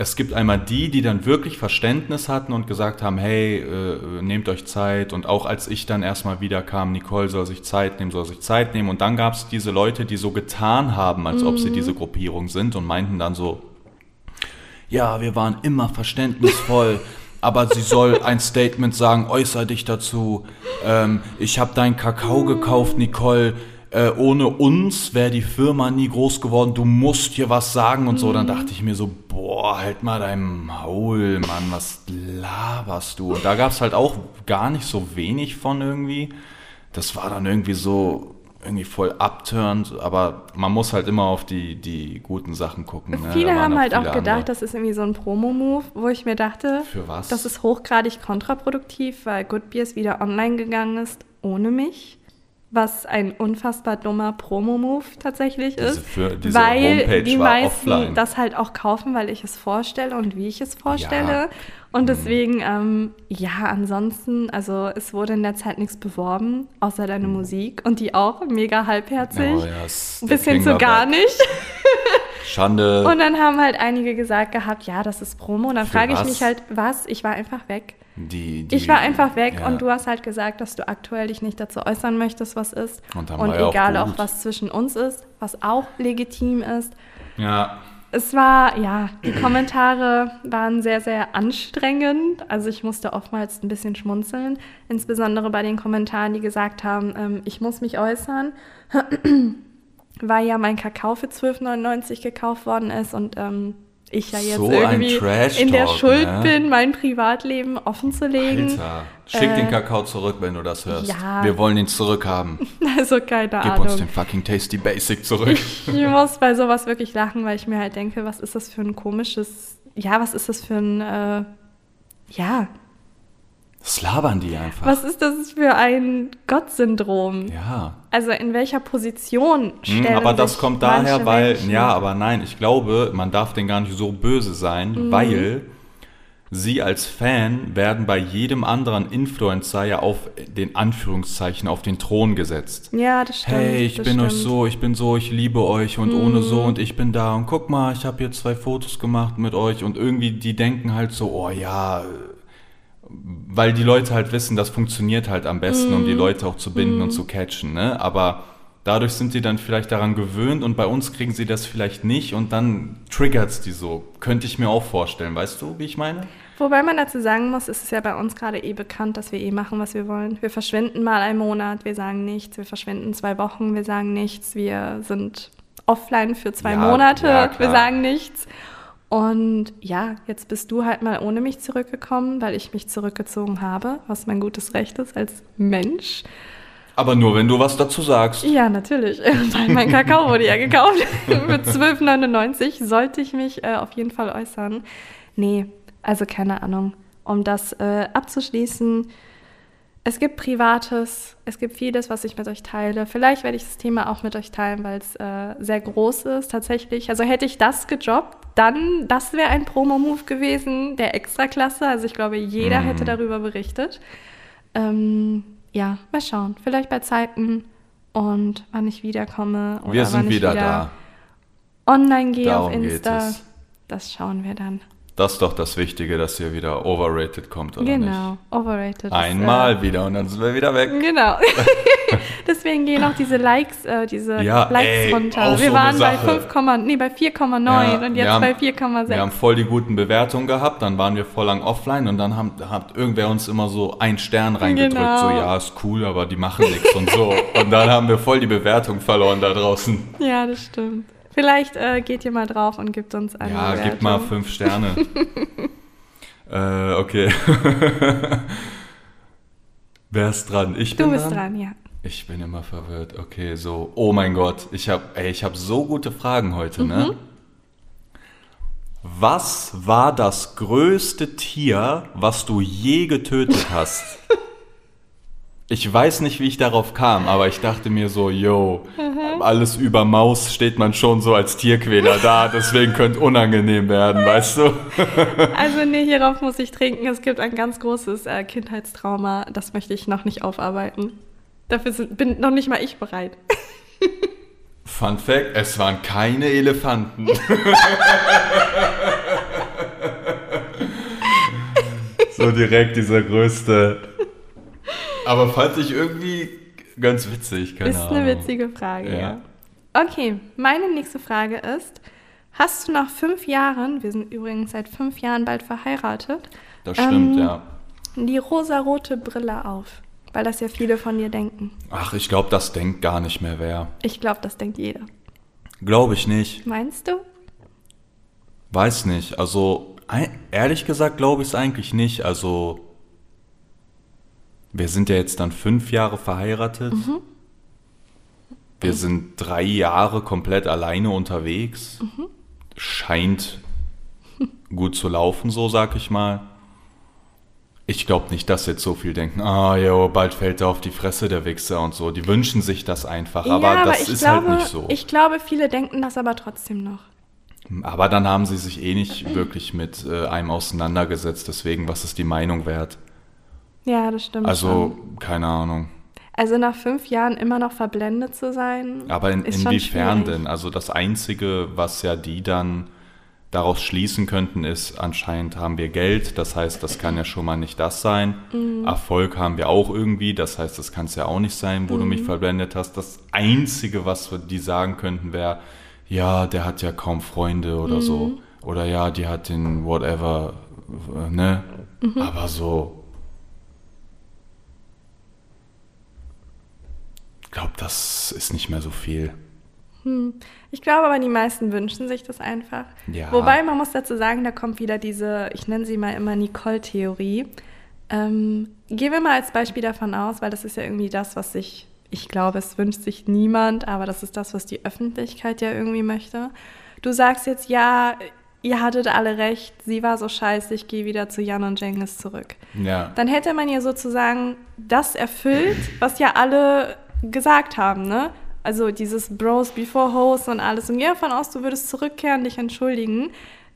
Es gibt einmal die, die dann wirklich Verständnis hatten und gesagt haben, hey, äh, nehmt euch Zeit. Und auch als ich dann erstmal wieder kam, Nicole soll sich Zeit nehmen, soll sich Zeit nehmen. Und dann gab es diese Leute, die so getan haben, als ob sie diese Gruppierung sind und meinten dann so, ja, wir waren immer verständnisvoll, aber sie soll ein Statement sagen, äußer dich dazu. Ähm, ich habe deinen Kakao gekauft, Nicole. Äh, ohne uns wäre die Firma nie groß geworden. Du musst hier was sagen und so. Dann dachte ich mir so, boah, halt mal dein Maul, Mann, was laberst du? Und da gab es halt auch gar nicht so wenig von irgendwie. Das war dann irgendwie so irgendwie voll abturnt, aber man muss halt immer auf die, die guten Sachen gucken. Ne? Viele haben halt auch viele gedacht, andere. das ist irgendwie so ein Promo-Move, wo ich mir dachte, Für was? das ist hochgradig kontraproduktiv, weil Good Beers wieder online gegangen ist ohne mich. Was ein unfassbar dummer Promo-Move tatsächlich Diese ist. für- diese weil Homepage die meisten offline. das halt auch kaufen, weil ich es vorstelle und wie ich es vorstelle. Ja. Mhm. Und deswegen, ähm, ja, ansonsten, also es wurde in der Zeit nichts beworben, außer deine Musik. Und die auch mega halbherzig. Mhm. Oh ja, es- Ein der bisschen King zu gar back. nicht. Schande. Und dann haben halt einige gesagt gehabt, ja, das ist Promo. Und dann frage ich mich halt, was? Ich war einfach weg. Die, die, ich war einfach weg ja. und du hast halt gesagt, dass du aktuell dich nicht dazu äußern möchtest, was ist. Und, und egal auch, auch, was zwischen uns ist, was auch legitim ist. Ja. Es war, ja, die Kommentare waren sehr, sehr anstrengend. Also ich musste oftmals ein bisschen schmunzeln, insbesondere bei den Kommentaren, die gesagt haben, ähm, ich muss mich äußern, weil ja mein Kakao für 12,99 gekauft worden ist und ähm, ich ja jetzt so irgendwie in der Schuld ne? bin, mein Privatleben offen zu legen. Alter, schick äh, den Kakao zurück, wenn du das hörst. Ja. Wir wollen ihn zurückhaben. Also keine Gib Ahnung. Gib uns den fucking Tasty Basic zurück. Ich, ich muss bei sowas wirklich lachen, weil ich mir halt denke, was ist das für ein komisches, ja, was ist das für ein, äh, ja, das labern die einfach. Was ist das für ein Gott-Syndrom? Ja. Also in welcher Position hm, stellen hm, Aber das kommt daher, weil, Menschen? ja, aber nein, ich glaube, man darf den gar nicht so böse sein, mhm. weil sie als Fan werden bei jedem anderen Influencer ja auf den Anführungszeichen auf den Thron gesetzt. Ja, das stimmt. Hey, ich bin stimmt. euch so, ich bin so, ich liebe euch und mhm. ohne so und ich bin da und guck mal, ich habe hier zwei Fotos gemacht mit euch und irgendwie die denken halt so, oh ja, weil die Leute halt wissen, das funktioniert halt am besten, mm. um die mhm. Leute auch zu binden mm. und zu catchen. Ne? Aber dadurch sind sie dann vielleicht daran gewöhnt und bei uns kriegen sie das vielleicht nicht und dann triggert es die so. Könnte ich mir auch vorstellen. Weißt du, wie ich meine? Wobei man dazu sagen muss, ist es ja bei uns gerade eh bekannt, dass wir eh machen, was wir wollen. Wir verschwinden mal einen Monat, wir sagen nichts. Wir verschwinden zwei Wochen, wir sagen nichts. Wir sind offline für zwei ja, Monate, ja, wir sagen nichts. Und ja, jetzt bist du halt mal ohne mich zurückgekommen, weil ich mich zurückgezogen habe, was mein gutes Recht ist als Mensch. Aber nur, wenn du was dazu sagst. Ja, natürlich. Weil mein Kakao wurde ja gekauft. Mit 12,99 sollte ich mich äh, auf jeden Fall äußern. Nee, also keine Ahnung. Um das äh, abzuschließen, es gibt Privates, es gibt vieles, was ich mit euch teile. Vielleicht werde ich das Thema auch mit euch teilen, weil es äh, sehr groß ist tatsächlich. Also hätte ich das gejobbt, dann, das wäre ein Promo-Move gewesen, der Extraklasse. Also ich glaube, jeder hätte darüber berichtet. Ähm, ja, mal schauen. Vielleicht bei Zeiten und wann ich wiederkomme. Oder wir sind wieder, wieder, da. Online gehe auf Insta. Das schauen wir dann. Das ist doch das Wichtige, dass hier wieder overrated kommt, oder genau, nicht? Genau, overrated. Einmal ist, äh, wieder und dann sind wir wieder weg. Genau. Deswegen gehen auch diese Likes, äh, diese ja, Likes ey, runter. Wir so waren bei 5, nee, bei 4,9 ja, und jetzt haben, bei 4,6. Wir haben voll die guten Bewertungen gehabt, dann waren wir voll lang offline und dann haben, hat irgendwer uns immer so einen Stern reingedrückt, genau. so ja, ist cool, aber die machen nichts und so. Und dann haben wir voll die Bewertung verloren da draußen. Ja, das stimmt. Vielleicht äh, geht ihr mal drauf und gibt uns eine Ja, Bewertung. gib mal fünf Sterne. äh, okay. Wer ist dran? Ich bin Du bist dran? dran, ja. Ich bin immer verwirrt. Okay, so. Oh mein Gott, ich habe ich hab so gute Fragen heute, ne? mhm. ne? Was war das größte Tier, was du je getötet hast? Ich weiß nicht, wie ich darauf kam, aber ich dachte mir so, yo, mhm. alles über Maus steht man schon so als Tierquäler da, deswegen könnte unangenehm werden, weißt du? Also nee, hierauf muss ich trinken. Es gibt ein ganz großes äh, Kindheitstrauma, das möchte ich noch nicht aufarbeiten. Dafür sind, bin noch nicht mal ich bereit. Fun Fact, es waren keine Elefanten. so direkt dieser größte aber fand ich irgendwie ganz witzig. Keine ist Ahnung. eine witzige Frage, ja. ja. Okay, meine nächste Frage ist: Hast du nach fünf Jahren, wir sind übrigens seit fünf Jahren bald verheiratet, das stimmt, ähm, ja. Die rosarote Brille auf? Weil das ja viele von dir denken. Ach, ich glaube, das denkt gar nicht mehr wer. Ich glaube, das denkt jeder. Glaube ich nicht. Meinst du? Weiß nicht. Also, ehrlich gesagt, glaube ich es eigentlich nicht. Also, wir sind ja jetzt dann fünf Jahre verheiratet. Mhm. Wir sind drei Jahre komplett alleine unterwegs. Mhm. Scheint gut zu laufen, so sag ich mal. Ich glaube nicht, dass jetzt so viel denken, ah, jo, bald fällt er auf die Fresse, der Wichser und so. Die wünschen sich das einfach, ja, aber das ist halt glaube, halt nicht so. Ich glaube, viele denken das aber trotzdem noch. Aber dann haben sie sich eh nicht wirklich mit äh, einem auseinandergesetzt, deswegen, was ist die Meinung wert? Ja, das stimmt. Also, schon. keine Ahnung. Also nach fünf Jahren immer noch verblendet zu sein. Aber in, inwiefern denn? Also das Einzige, was ja die dann daraus schließen könnten, ist, anscheinend haben wir Geld, das heißt, das kann ja schon mal nicht das sein. Mhm. Erfolg haben wir auch irgendwie, das heißt, das kann es ja auch nicht sein, wo mhm. du mich mhm. verblendet hast. Das Einzige, was die sagen könnten, wäre, ja, der hat ja kaum Freunde oder mhm. so. Oder ja, die hat den whatever, ne? Mhm. Aber so. Glaube, das ist nicht mehr so viel. Hm. Ich glaube aber, die meisten wünschen sich das einfach. Ja. Wobei man muss dazu sagen, da kommt wieder diese, ich nenne sie mal immer Nicole-Theorie. Ähm, gehen wir mal als Beispiel davon aus, weil das ist ja irgendwie das, was sich, ich glaube, es wünscht sich niemand, aber das ist das, was die Öffentlichkeit ja irgendwie möchte. Du sagst jetzt, ja, ihr hattet alle recht, sie war so scheiße, ich gehe wieder zu Jan und Jengis zurück. Ja. Dann hätte man ja sozusagen das erfüllt, was ja alle gesagt haben, ne? Also dieses Bros before Hoes und alles. Und geh davon aus, du würdest zurückkehren, dich entschuldigen.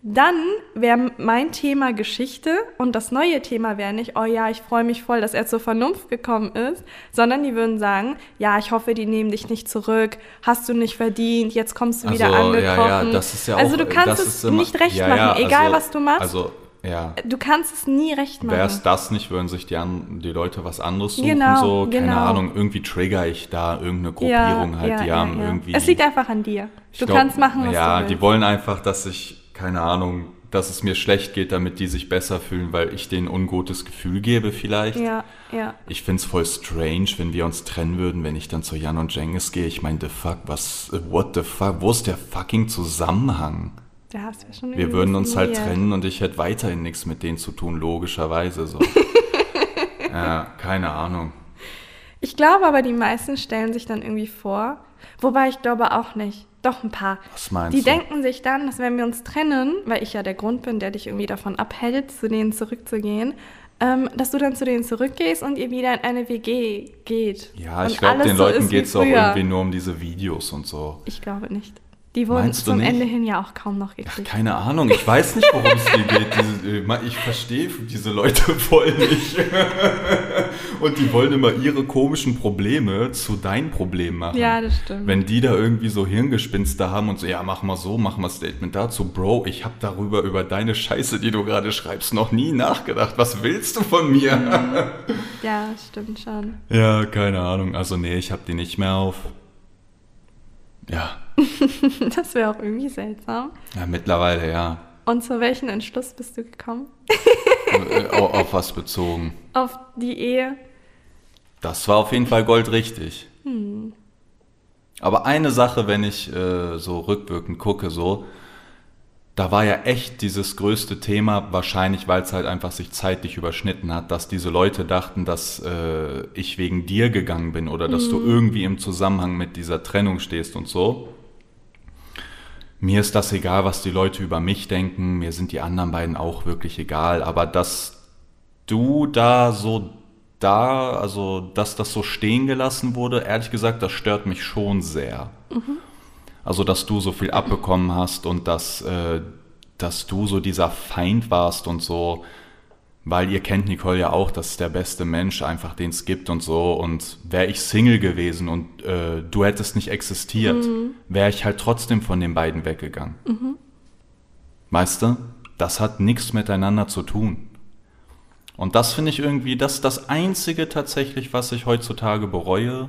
Dann wäre mein Thema Geschichte und das neue Thema wäre nicht, oh ja, ich freue mich voll, dass er zur Vernunft gekommen ist, sondern die würden sagen, ja, ich hoffe, die nehmen dich nicht zurück, hast du nicht verdient, jetzt kommst du wieder also, angekrochen. Ja, ja, das ist ja also auch, du kannst es immer, nicht recht ja, machen, egal also, was du machst. Also ja. Du kannst es nie recht machen. Wäre es das nicht, würden sich die, an, die Leute was anderes suchen. Genau, so, keine genau. Ahnung, irgendwie trigger ich da irgendeine Gruppierung ja, halt. Ja, die haben irgendwie. Es liegt einfach an dir. Du glaub, kannst machen, was ja, du willst. Ja, die wollen einfach, dass ich, keine Ahnung, dass es mir schlecht geht, damit die sich besser fühlen, weil ich denen ungutes Gefühl gebe vielleicht. Ja, ja. Ich finde es voll strange, wenn wir uns trennen würden, wenn ich dann zu Jan und Jengis gehe. Ich meine, the fuck, was, what the fuck, wo ist der fucking Zusammenhang? Da hast du schon Wir würden uns halt trennen und ich hätte weiterhin nichts mit denen zu tun, logischerweise so. ja, keine Ahnung. Ich glaube aber, die meisten stellen sich dann irgendwie vor, wobei ich glaube auch nicht. Doch ein paar. Was meinst die du? Die denken sich dann, dass wenn wir uns trennen, weil ich ja der Grund bin, der dich irgendwie davon abhält, zu denen zurückzugehen, ähm, dass du dann zu denen zurückgehst und ihr wieder in eine WG geht. Ja, ich glaube, den so Leuten geht es auch irgendwie nur um diese Videos und so. Ich glaube nicht. Die wurden zum? Ende hin ja auch kaum noch gekriegt. Ach, keine Ahnung, ich weiß nicht, worum es hier geht. Diese, äh, ich verstehe diese Leute voll nicht. Und die wollen immer ihre komischen Probleme zu deinen Problemen machen. Ja, das stimmt. Wenn die da irgendwie so Hirngespinste haben und so, ja, mach mal so, mach mal Statement dazu. Bro, ich habe darüber, über deine Scheiße, die du gerade schreibst, noch nie nachgedacht. Was willst du von mir? Ja, stimmt schon. Ja, keine Ahnung. Also nee, ich habe die nicht mehr auf. Ja. das wäre auch irgendwie seltsam. Ja, mittlerweile, ja. Und zu welchem Entschluss bist du gekommen? Äh, auf, auf, was bezogen? Auf die Ehe. Das war auf jeden Fall goldrichtig. Hm. Aber eine Sache, wenn ich äh, so rückwirkend gucke, so, da war ja echt dieses größte Thema, wahrscheinlich weil es halt einfach sich zeitlich überschnitten hat, dass diese Leute dachten, dass äh, ich wegen dir gegangen bin oder dass mhm. du irgendwie im Zusammenhang mit dieser Trennung stehst und so. Mir ist das egal, was die Leute über mich denken, mir sind die anderen beiden auch wirklich egal, aber dass du da so da, also dass das so stehen gelassen wurde, ehrlich gesagt, das stört mich schon sehr. Mhm. Also, dass du so viel abbekommen hast und dass, äh, dass du so dieser Feind warst und so, weil ihr kennt Nicole ja auch, das ist der beste Mensch, einfach den es gibt und so. Und wäre ich Single gewesen und äh, du hättest nicht existiert, mhm. wäre ich halt trotzdem von den beiden weggegangen. Mhm. Weißt du? Das hat nichts miteinander zu tun. Und das finde ich irgendwie, das ist das Einzige tatsächlich, was ich heutzutage bereue,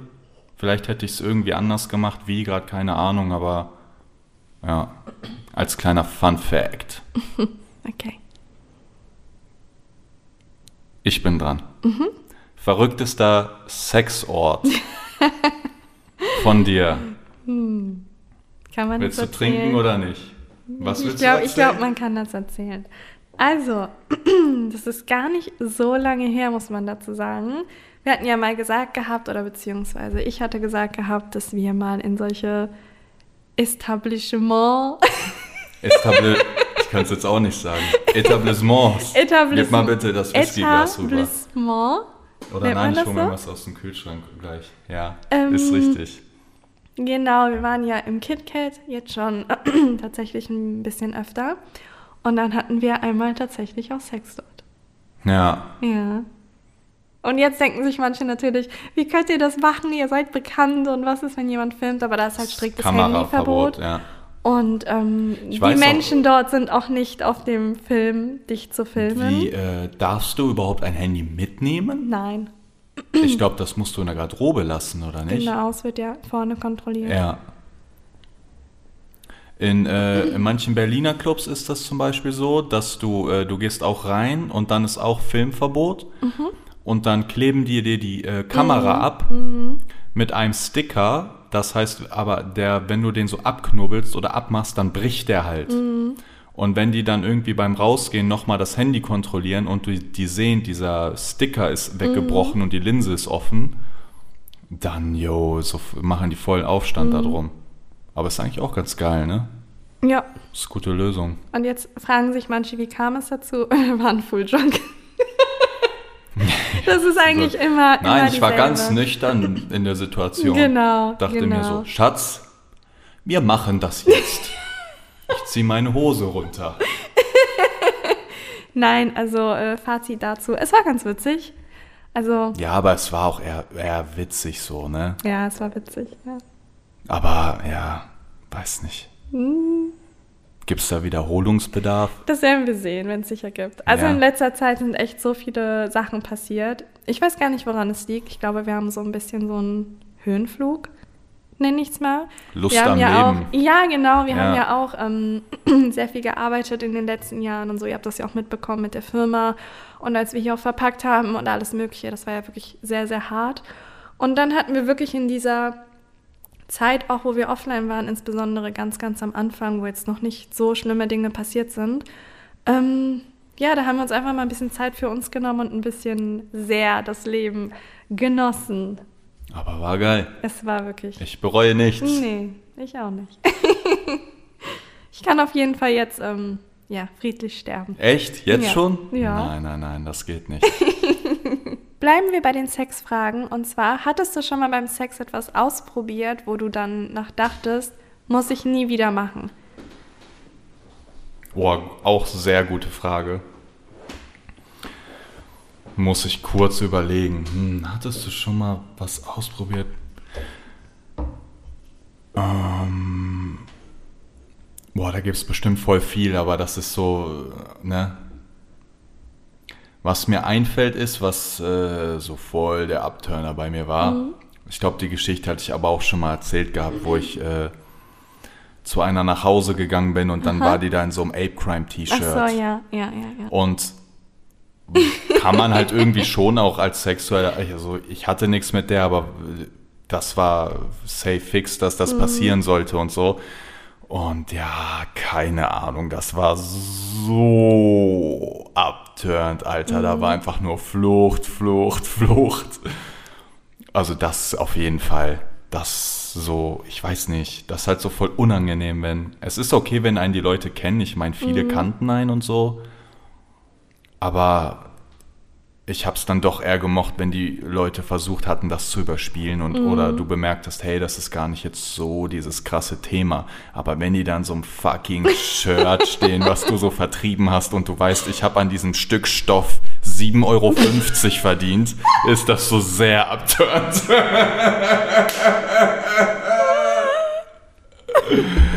Vielleicht hätte ich es irgendwie anders gemacht, wie gerade keine Ahnung, aber ja, als kleiner Fun Fact. Okay. Ich bin dran. Mhm. Verrücktester Sexort von dir. Hm. Kann man willst du erzählen? trinken oder nicht? Was ich willst glaub, du erzählen? Ich glaube, man kann das erzählen. Also, das ist gar nicht so lange her, muss man dazu sagen. Wir hatten ja mal gesagt gehabt, oder beziehungsweise ich hatte gesagt gehabt, dass wir mal in solche Etablissement. Establi ich kann es jetzt auch nicht sagen. Etablissements. Etablissement. Gib mal bitte das Whiskyglas rüber. Etablissement. Oder Nennt nein, ich hole mir was aus dem Kühlschrank gleich. Ja, ähm, ist richtig. Genau, wir waren ja im KitKat jetzt schon tatsächlich ein bisschen öfter. Und dann hatten wir einmal tatsächlich auch Sex dort. Ja. Ja. Und jetzt denken sich manche natürlich, wie könnt ihr das machen? Ihr seid bekannt und was ist, wenn jemand filmt? Aber da ist halt striktes Handyverbot. Ja. Und ähm, die Menschen auch, dort sind auch nicht auf dem Film, dich zu filmen. Wie äh, darfst du überhaupt ein Handy mitnehmen? Nein. Ich glaube, das musst du in der Garderobe lassen, oder nicht? Genau, es wird ja vorne kontrolliert. Ja. In, äh, in manchen Berliner Clubs ist das zum Beispiel so, dass du, äh, du gehst auch rein und dann ist auch Filmverbot. Mhm. Und dann kleben die dir die äh, Kamera mhm. ab mhm. mit einem Sticker das heißt aber, der, wenn du den so abknubbelst oder abmachst, dann bricht der halt. Mhm. Und wenn die dann irgendwie beim Rausgehen nochmal das Handy kontrollieren und die, die sehen, dieser Sticker ist weggebrochen mhm. und die Linse ist offen, dann, jo, so machen die vollen Aufstand mhm. darum. Aber ist eigentlich auch ganz geil, ne? Ja. Das ist eine gute Lösung. Und jetzt fragen sich manche, wie kam es dazu? Wir waren full drunk. Das ist eigentlich also, immer. Nein, immer ich war ganz nüchtern in der Situation. Genau. Dachte genau. mir so, Schatz, wir machen das jetzt. ich ziehe meine Hose runter. Nein, also äh, Fazit dazu. Es war ganz witzig. Also. Ja, aber es war auch eher, eher witzig so, ne? Ja, es war witzig, ja. Aber ja, weiß nicht. Hm. Gibt es da Wiederholungsbedarf? Das werden wir sehen, wenn es sicher gibt. Also ja. in letzter Zeit sind echt so viele Sachen passiert. Ich weiß gar nicht, woran es liegt. Ich glaube, wir haben so ein bisschen so einen Höhenflug, nenne ich es mal. Lust wir am ja Leben. Auch, ja, genau. Wir ja. haben ja auch ähm, sehr viel gearbeitet in den letzten Jahren und so. Ihr habt das ja auch mitbekommen mit der Firma. Und als wir hier auch verpackt haben und alles Mögliche, das war ja wirklich sehr, sehr hart. Und dann hatten wir wirklich in dieser Zeit, auch wo wir offline waren, insbesondere ganz, ganz am Anfang, wo jetzt noch nicht so schlimme Dinge passiert sind, ähm, ja, da haben wir uns einfach mal ein bisschen Zeit für uns genommen und ein bisschen sehr das Leben genossen. Aber war geil. Es war wirklich. Ich bereue nichts. Nee, ich auch nicht. ich kann auf jeden Fall jetzt ähm, ja, friedlich sterben. Echt? Jetzt ja. schon? Ja. Nein, nein, nein, das geht nicht. Bleiben wir bei den Sexfragen. Und zwar, hattest du schon mal beim Sex etwas ausprobiert, wo du dann nach dachtest, muss ich nie wieder machen? Boah, auch sehr gute Frage. Muss ich kurz überlegen. Hm, hattest du schon mal was ausprobiert? Ähm, boah, da gibt es bestimmt voll viel, aber das ist so, ne? Was mir einfällt, ist, was äh, so voll der Abturner bei mir war. Mhm. Ich glaube, die Geschichte hatte ich aber auch schon mal erzählt gehabt, wo ich äh, zu einer nach Hause gegangen bin und dann Aha. war die da in so einem Ape Crime T-Shirt. Ach so, ja, ja, ja, ja. Und kann man halt irgendwie schon auch als sexuell, also ich hatte nichts mit der, aber das war safe fix, dass das mhm. passieren sollte und so. Und ja, keine Ahnung, das war so abturnt, Alter. Mhm. Da war einfach nur Flucht, Flucht, Flucht. Also das auf jeden Fall, das so, ich weiß nicht, das ist halt so voll unangenehm, wenn, es ist okay, wenn einen die Leute kennen. Ich meine, viele mhm. kannten einen und so. Aber ich habe es dann doch eher gemocht, wenn die Leute versucht hatten, das zu überspielen und mhm. oder du bemerkt hast, hey, das ist gar nicht jetzt so dieses krasse Thema. Aber wenn die dann so ein fucking Shirt stehen, was du so vertrieben hast und du weißt, ich habe an diesem Stück Stoff 7,50 Euro verdient, ist das so sehr abturnt.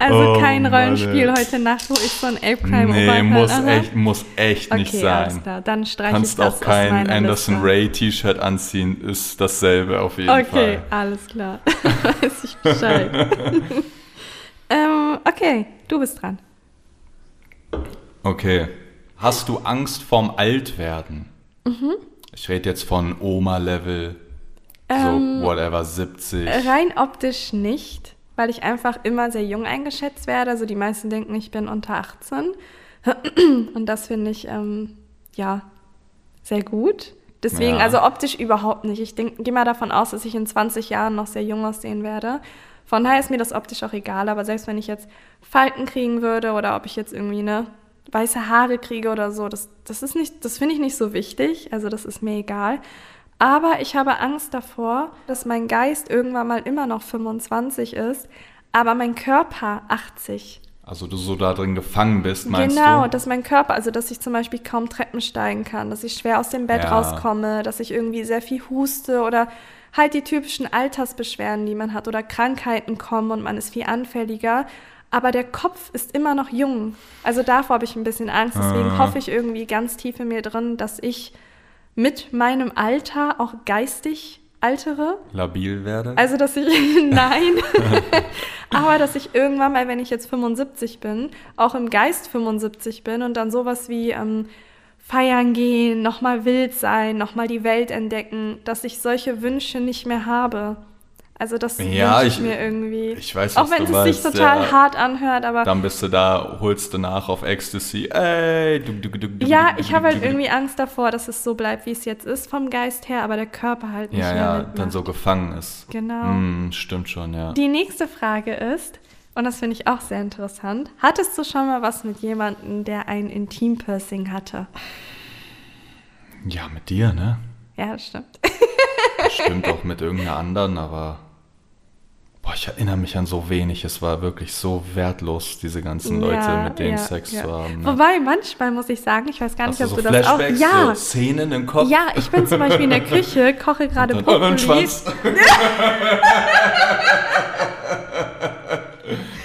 Also oh, kein Rollenspiel Mann. heute Nacht, wo ich so ein Ape Crime Nee, muss echt, muss echt okay, nicht sein. Alles klar. Dann streiche Kannst ich das auch kein Anderson Liste. Ray T-Shirt anziehen, ist dasselbe auf jeden okay, Fall. Okay, alles klar. Weiß ich Bescheid. ähm, okay, du bist dran. Okay. Hast du Angst vorm Altwerden? Mhm. Ich rede jetzt von Oma-Level, ähm, so whatever, 70. Rein optisch nicht weil ich einfach immer sehr jung eingeschätzt werde. Also die meisten denken, ich bin unter 18. Und das finde ich, ähm, ja, sehr gut. Deswegen, ja. also optisch überhaupt nicht. Ich gehe mal davon aus, dass ich in 20 Jahren noch sehr jung aussehen werde. Von daher ist mir das optisch auch egal. Aber selbst wenn ich jetzt Falten kriegen würde oder ob ich jetzt irgendwie eine weiße Haare kriege oder so, das, das ist nicht, das finde ich nicht so wichtig. Also das ist mir egal. Aber ich habe Angst davor, dass mein Geist irgendwann mal immer noch 25 ist, aber mein Körper 80. Also du so da drin gefangen bist, meinst genau, du? Genau, dass mein Körper, also dass ich zum Beispiel kaum Treppen steigen kann, dass ich schwer aus dem Bett ja. rauskomme, dass ich irgendwie sehr viel huste oder halt die typischen Altersbeschwerden, die man hat oder Krankheiten kommen und man ist viel anfälliger. Aber der Kopf ist immer noch jung. Also davor habe ich ein bisschen Angst. Deswegen ah. hoffe ich irgendwie ganz tief in mir drin, dass ich mit meinem Alter auch geistig altere. Labil werde? Also, dass ich, nein, aber dass ich irgendwann mal, wenn ich jetzt 75 bin, auch im Geist 75 bin und dann sowas wie ähm, feiern gehen, nochmal wild sein, nochmal die Welt entdecken, dass ich solche Wünsche nicht mehr habe. Also das ja, wünsche ich, ich mir irgendwie. Ich weiß, Auch wenn es weißt, sich total ja, hart anhört, aber. Dann bist du da, holst du nach auf Ecstasy. Ey, du, du, du, ja, ich habe halt irgendwie Angst davor, dass es so bleibt, wie es jetzt ist vom Geist her, aber der Körper halt nicht ja, mehr. Ja, mitmacht. dann so gefangen ist. Genau. Mm, stimmt schon, ja. Die nächste Frage ist, und das finde ich auch sehr interessant, hattest du schon mal was mit jemandem, der ein Intim-Piercing hatte? Ja, mit dir, ne? Ja, das stimmt. Stimmt auch mit irgendeiner anderen, aber Boah, ich erinnere mich an so wenig. Es war wirklich so wertlos, diese ganzen Leute, ja, mit denen ja, Sex ja. zu haben. Ne? Wobei, manchmal muss ich sagen, ich weiß gar nicht, Hast ob du, so du das auch... Ja. So Szenen im Kopf? Ja, ich bin zum Beispiel in der Küche, koche gerade Brokkoli.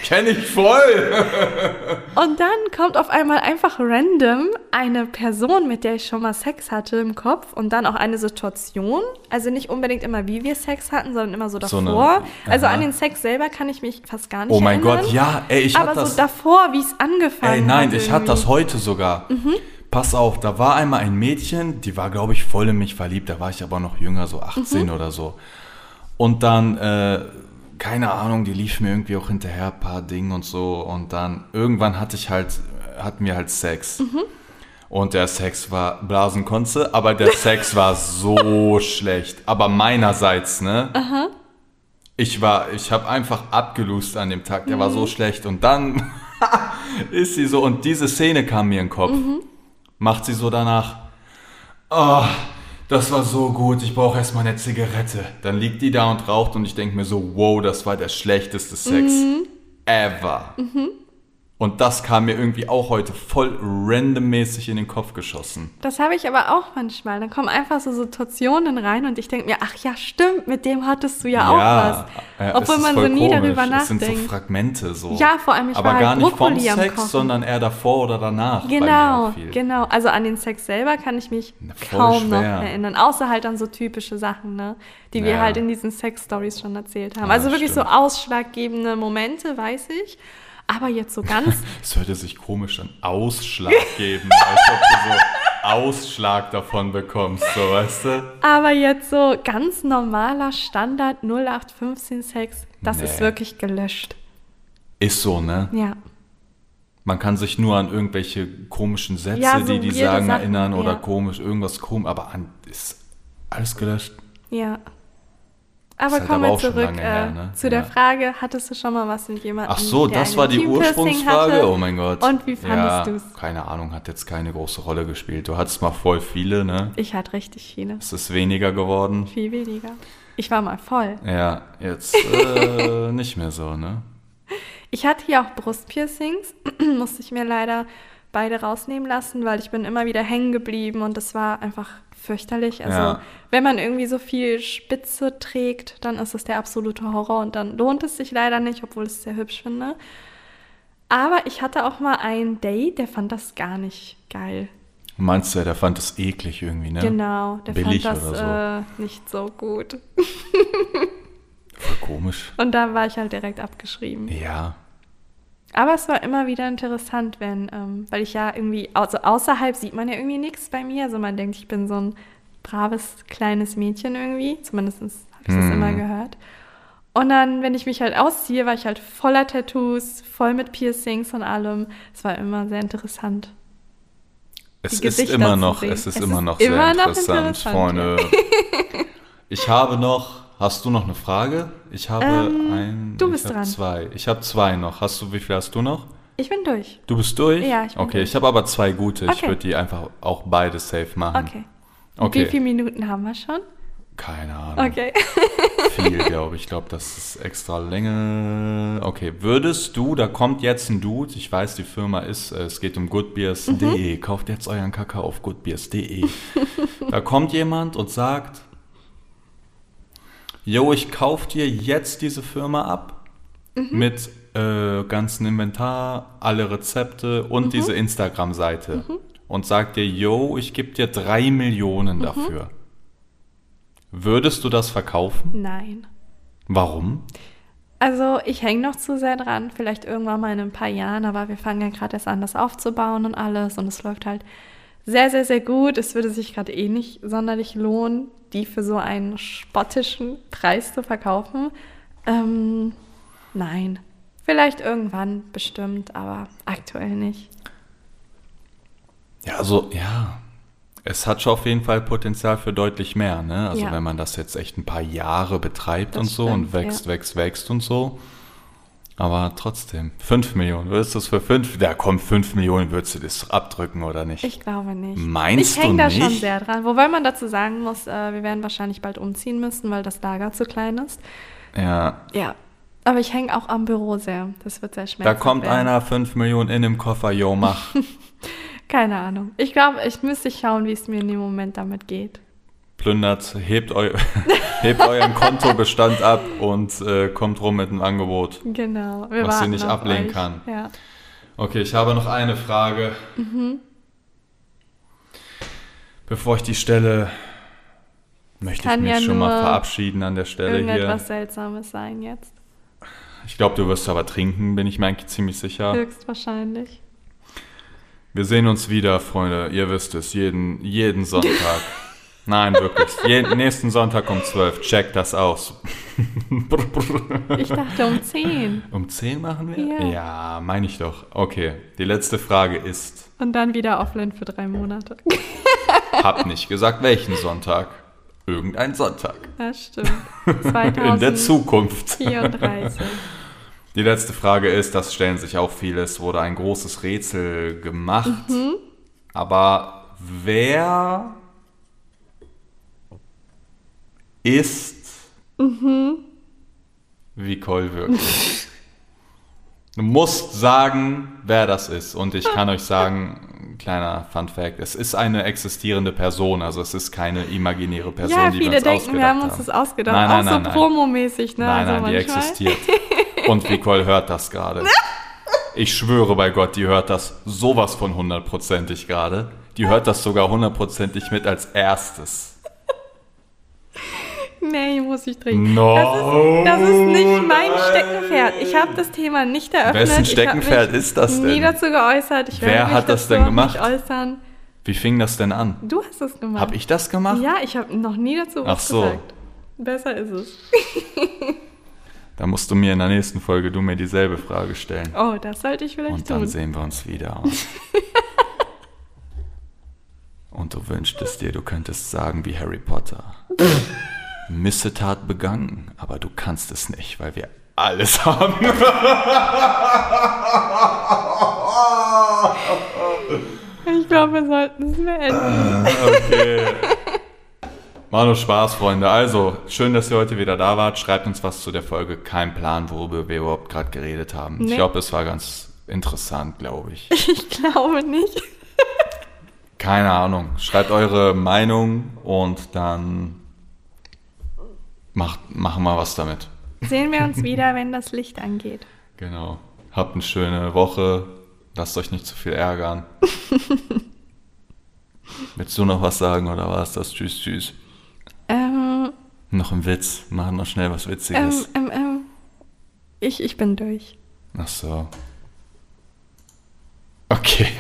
Kenne ich voll. und dann kommt auf einmal einfach random eine Person, mit der ich schon mal Sex hatte im Kopf und dann auch eine Situation. Also nicht unbedingt immer, wie wir Sex hatten, sondern immer so davor. So eine, also an den Sex selber kann ich mich fast gar nicht Oh mein erinnern. Gott, ja. Ey, ich Aber das, so davor, wie es angefangen hat. Ey, nein, ich hatte das heute sogar. Mhm. Pass auf, da war einmal ein Mädchen, die war, glaube ich, voll in mich verliebt. Da war ich aber noch jünger, so 18 mhm. oder so. Und dann... Äh, keine Ahnung, die lief mir irgendwie auch hinterher, ein paar Dinge und so. Und dann irgendwann hatte ich halt, hatten wir halt Sex. Mhm. Und der Sex war Blasenkonze, aber der Sex war so schlecht. Aber meinerseits, ne? Aha. Ich war, ich habe einfach abgelust an dem Tag. Der mhm. war so mhm. schlecht. Und dann ist sie so, und diese Szene kam mir in den Kopf. Mhm. Macht sie so danach. Oh, das war so gut, ich brauche erstmal eine Zigarette. Dann liegt die da und raucht und ich denke mir so, wow, das war der schlechteste Sex mhm. ever. Mhm. Und das kam mir irgendwie auch heute voll randommäßig in den Kopf geschossen. Das habe ich aber auch manchmal. Dann kommen einfach so Situationen rein und ich denke mir, ach ja, stimmt, mit dem hattest du ja, ja auch was. Äh, Obwohl man so nie komisch. darüber nachdenkt. Es sind so Fragmente so. Ja, vor allem ich Aber war gar halt nicht vom Sex, sondern eher davor oder danach. Genau, genau. Also an den Sex selber kann ich mich kaum schwer. noch erinnern. Außer halt an so typische Sachen, ne? die ja. wir halt in diesen Sex-Stories schon erzählt haben. Ja, also wirklich stimmt. so ausschlaggebende Momente, weiß ich. Aber jetzt so ganz. Es hörte sich komisch an. Ausschlag geben. als ob du so Ausschlag davon bekommst, so weißt du? Aber jetzt so ganz normaler Standard 0815 Sex, das nee. ist wirklich gelöscht. Ist so, ne? Ja. Man kann sich nur an irgendwelche komischen Sätze, ja, so die die sagen, Sachen, erinnern oder ja. komisch, irgendwas komisch, aber an, ist alles gelöscht. Ja. Aber halt kommen wir zurück äh, her, ne? zu der Frage, hattest du schon mal was mit jemandem? Ach so, das war die Ursprungsfrage. Oh mein Gott. Und wie fandest ja, du es? Keine Ahnung, hat jetzt keine große Rolle gespielt. Du hattest mal voll viele, ne? Ich hatte richtig viele. Es ist weniger geworden. Viel weniger. Ich war mal voll. Ja, jetzt äh, nicht mehr so, ne? Ich hatte hier auch Brustpiercings, musste ich mir leider beide rausnehmen lassen, weil ich bin immer wieder hängen geblieben und das war einfach fürchterlich. Also ja. wenn man irgendwie so viel Spitze trägt, dann ist es der absolute Horror und dann lohnt es sich leider nicht, obwohl ich es sehr hübsch finde. Aber ich hatte auch mal einen Date, der fand das gar nicht geil. Meinst du, der fand das eklig irgendwie, ne? Genau, der Billig fand das so. äh, nicht so gut. Voll komisch. Und da war ich halt direkt abgeschrieben. Ja, aber es war immer wieder interessant, wenn, ähm, weil ich ja irgendwie, also außerhalb sieht man ja irgendwie nichts bei mir. Also man denkt, ich bin so ein braves kleines Mädchen irgendwie. Zumindest habe ich hm. das immer gehört. Und dann, wenn ich mich halt ausziehe, war ich halt voller Tattoos, voll mit Piercings und allem. Es war immer sehr interessant. Es ist immer noch, es ist es immer ist noch sehr immer interessant, noch interessant, Freunde. ich habe noch Hast du noch eine Frage? Ich habe ähm, ein. Du bist ich dran. Zwei. Ich habe zwei noch. Hast du, wie viel hast du noch? Ich bin durch. Du bist durch? Ja, ich bin Okay, durch. ich habe aber zwei gute. Okay. Ich würde die einfach auch beide safe machen. Okay. okay. Wie viele Minuten haben wir schon? Keine Ahnung. Okay. Viel, glaube ich. Ich glaube, das ist extra Länge. Okay, würdest du, da kommt jetzt ein Dude, ich weiß, die Firma ist, äh, es geht um goodbeers.de, mhm. kauft jetzt euren Kakao auf goodbeers.de. da kommt jemand und sagt, yo, ich kaufe dir jetzt diese Firma ab mhm. mit äh, ganzen Inventar, alle Rezepte und mhm. diese Instagram-Seite mhm. und sagt dir, yo, ich gebe dir drei Millionen mhm. dafür. Würdest du das verkaufen? Nein. Warum? Also ich hänge noch zu sehr dran, vielleicht irgendwann mal in ein paar Jahren, aber wir fangen ja gerade erst an, das aufzubauen und alles und es läuft halt sehr, sehr, sehr gut. Es würde sich gerade eh nicht sonderlich lohnen, die für so einen spottischen Preis zu verkaufen. Ähm, nein. Vielleicht irgendwann bestimmt, aber aktuell nicht. Ja, also ja, es hat schon auf jeden Fall Potenzial für deutlich mehr, ne? Also ja. wenn man das jetzt echt ein paar Jahre betreibt das und so stimmt, und wächst, ja. wächst, wächst und so. Aber trotzdem, 5 Millionen, würdest du es für 5? Da kommt 5 Millionen, würdest du das abdrücken oder nicht? Ich glaube nicht. Meinst ich du nicht? Ich hänge da schon sehr dran. Wobei man dazu sagen muss, äh, wir werden wahrscheinlich bald umziehen müssen, weil das Lager zu klein ist. Ja. Ja. Aber ich hänge auch am Büro sehr. Das wird sehr schmerzhaft Da kommt werden. einer 5 Millionen in dem Koffer, yo, mach. Keine Ahnung. Ich glaube, ich müsste schauen, wie es mir in dem Moment damit geht. Plündert, hebt, eu hebt euren Kontobestand ab und äh, kommt rum mit einem Angebot. Genau. was sie nicht ablehnen euch. kann. Ja. Okay, ich habe noch eine Frage. Mhm. Bevor ich die stelle, möchte kann ich mich ja schon mal verabschieden an der Stelle irgendetwas hier. Irgendetwas Seltsames sein jetzt. Ich glaube, du wirst aber trinken, bin ich mir eigentlich ziemlich sicher. Höchstwahrscheinlich. Wir sehen uns wieder, Freunde. Ihr wisst es, jeden, jeden Sonntag. Nein, wirklich. Jeden, nächsten Sonntag um 12. Checkt das aus. ich dachte um 10. Um 10 machen wir? Ja, ja meine ich doch. Okay, die letzte Frage ist. Und dann wieder offline für drei Monate. Hab nicht gesagt, welchen Sonntag. Irgendein Sonntag. Ja, stimmt. 2034. In der Zukunft. 34. Die letzte Frage ist, das stellen sich auch viele, es wurde ein großes Rätsel gemacht. Mhm. Aber wer ist mhm. wie Cole wirklich? du musst sagen, wer das ist. Und ich kann euch sagen, kleiner Fun Fact, es ist eine existierende Person, also es ist keine imaginäre Person, ja, die wir uns denken, ausgedacht wir haben uns das ausgedacht, nein, nein, auch nein, so promomäßig, ne? Nein, also nein, die manchmal. existiert. Und Nicole hört das gerade. Ich schwöre bei Gott, die hört das sowas von hundertprozentig gerade. Die hört das sogar hundertprozentig mit als erstes. Nee, muss ich trinken. No, das, ist, das ist nicht mein Steckenpferd. Ich habe das Thema nicht eröffnet. Wessen Steckenpferd ist das denn? nie dazu geäußert. Ich Wer hat das denn gemacht? Äußern. Wie fing das denn an? Du hast es gemacht. Hab ich das gemacht? Ja, ich habe noch nie dazu Ach was so. gesagt. Besser ist es. Da musst du mir in der nächsten Folge du mir dieselbe Frage stellen. Oh, das sollte ich vielleicht Und dann tun. sehen wir uns wieder. Und du wünschtest dir, du könntest sagen wie Harry Potter. Missetat begangen, aber du kannst es nicht, weil wir alles haben. ich glaube, wir sollten es beenden. okay. War nur Spaß, Freunde. Also, schön, dass ihr heute wieder da wart. Schreibt uns was zu der Folge. Kein Plan, worüber wir überhaupt gerade geredet haben. Nee. Ich glaube, es war ganz interessant, glaube ich. Ich glaube nicht. Keine Ahnung. Schreibt eure Meinung und dann macht, machen wir was damit. Sehen wir uns wieder, wenn das Licht angeht. Genau. Habt eine schöne Woche. Lasst euch nicht zu viel ärgern. Willst du noch was sagen oder war es das? Tschüss, tschüss. Ähm, noch ein Witz. Machen noch schnell was Witziges. Ähm, ähm, ähm, ich, ich bin durch. Ach so. Okay.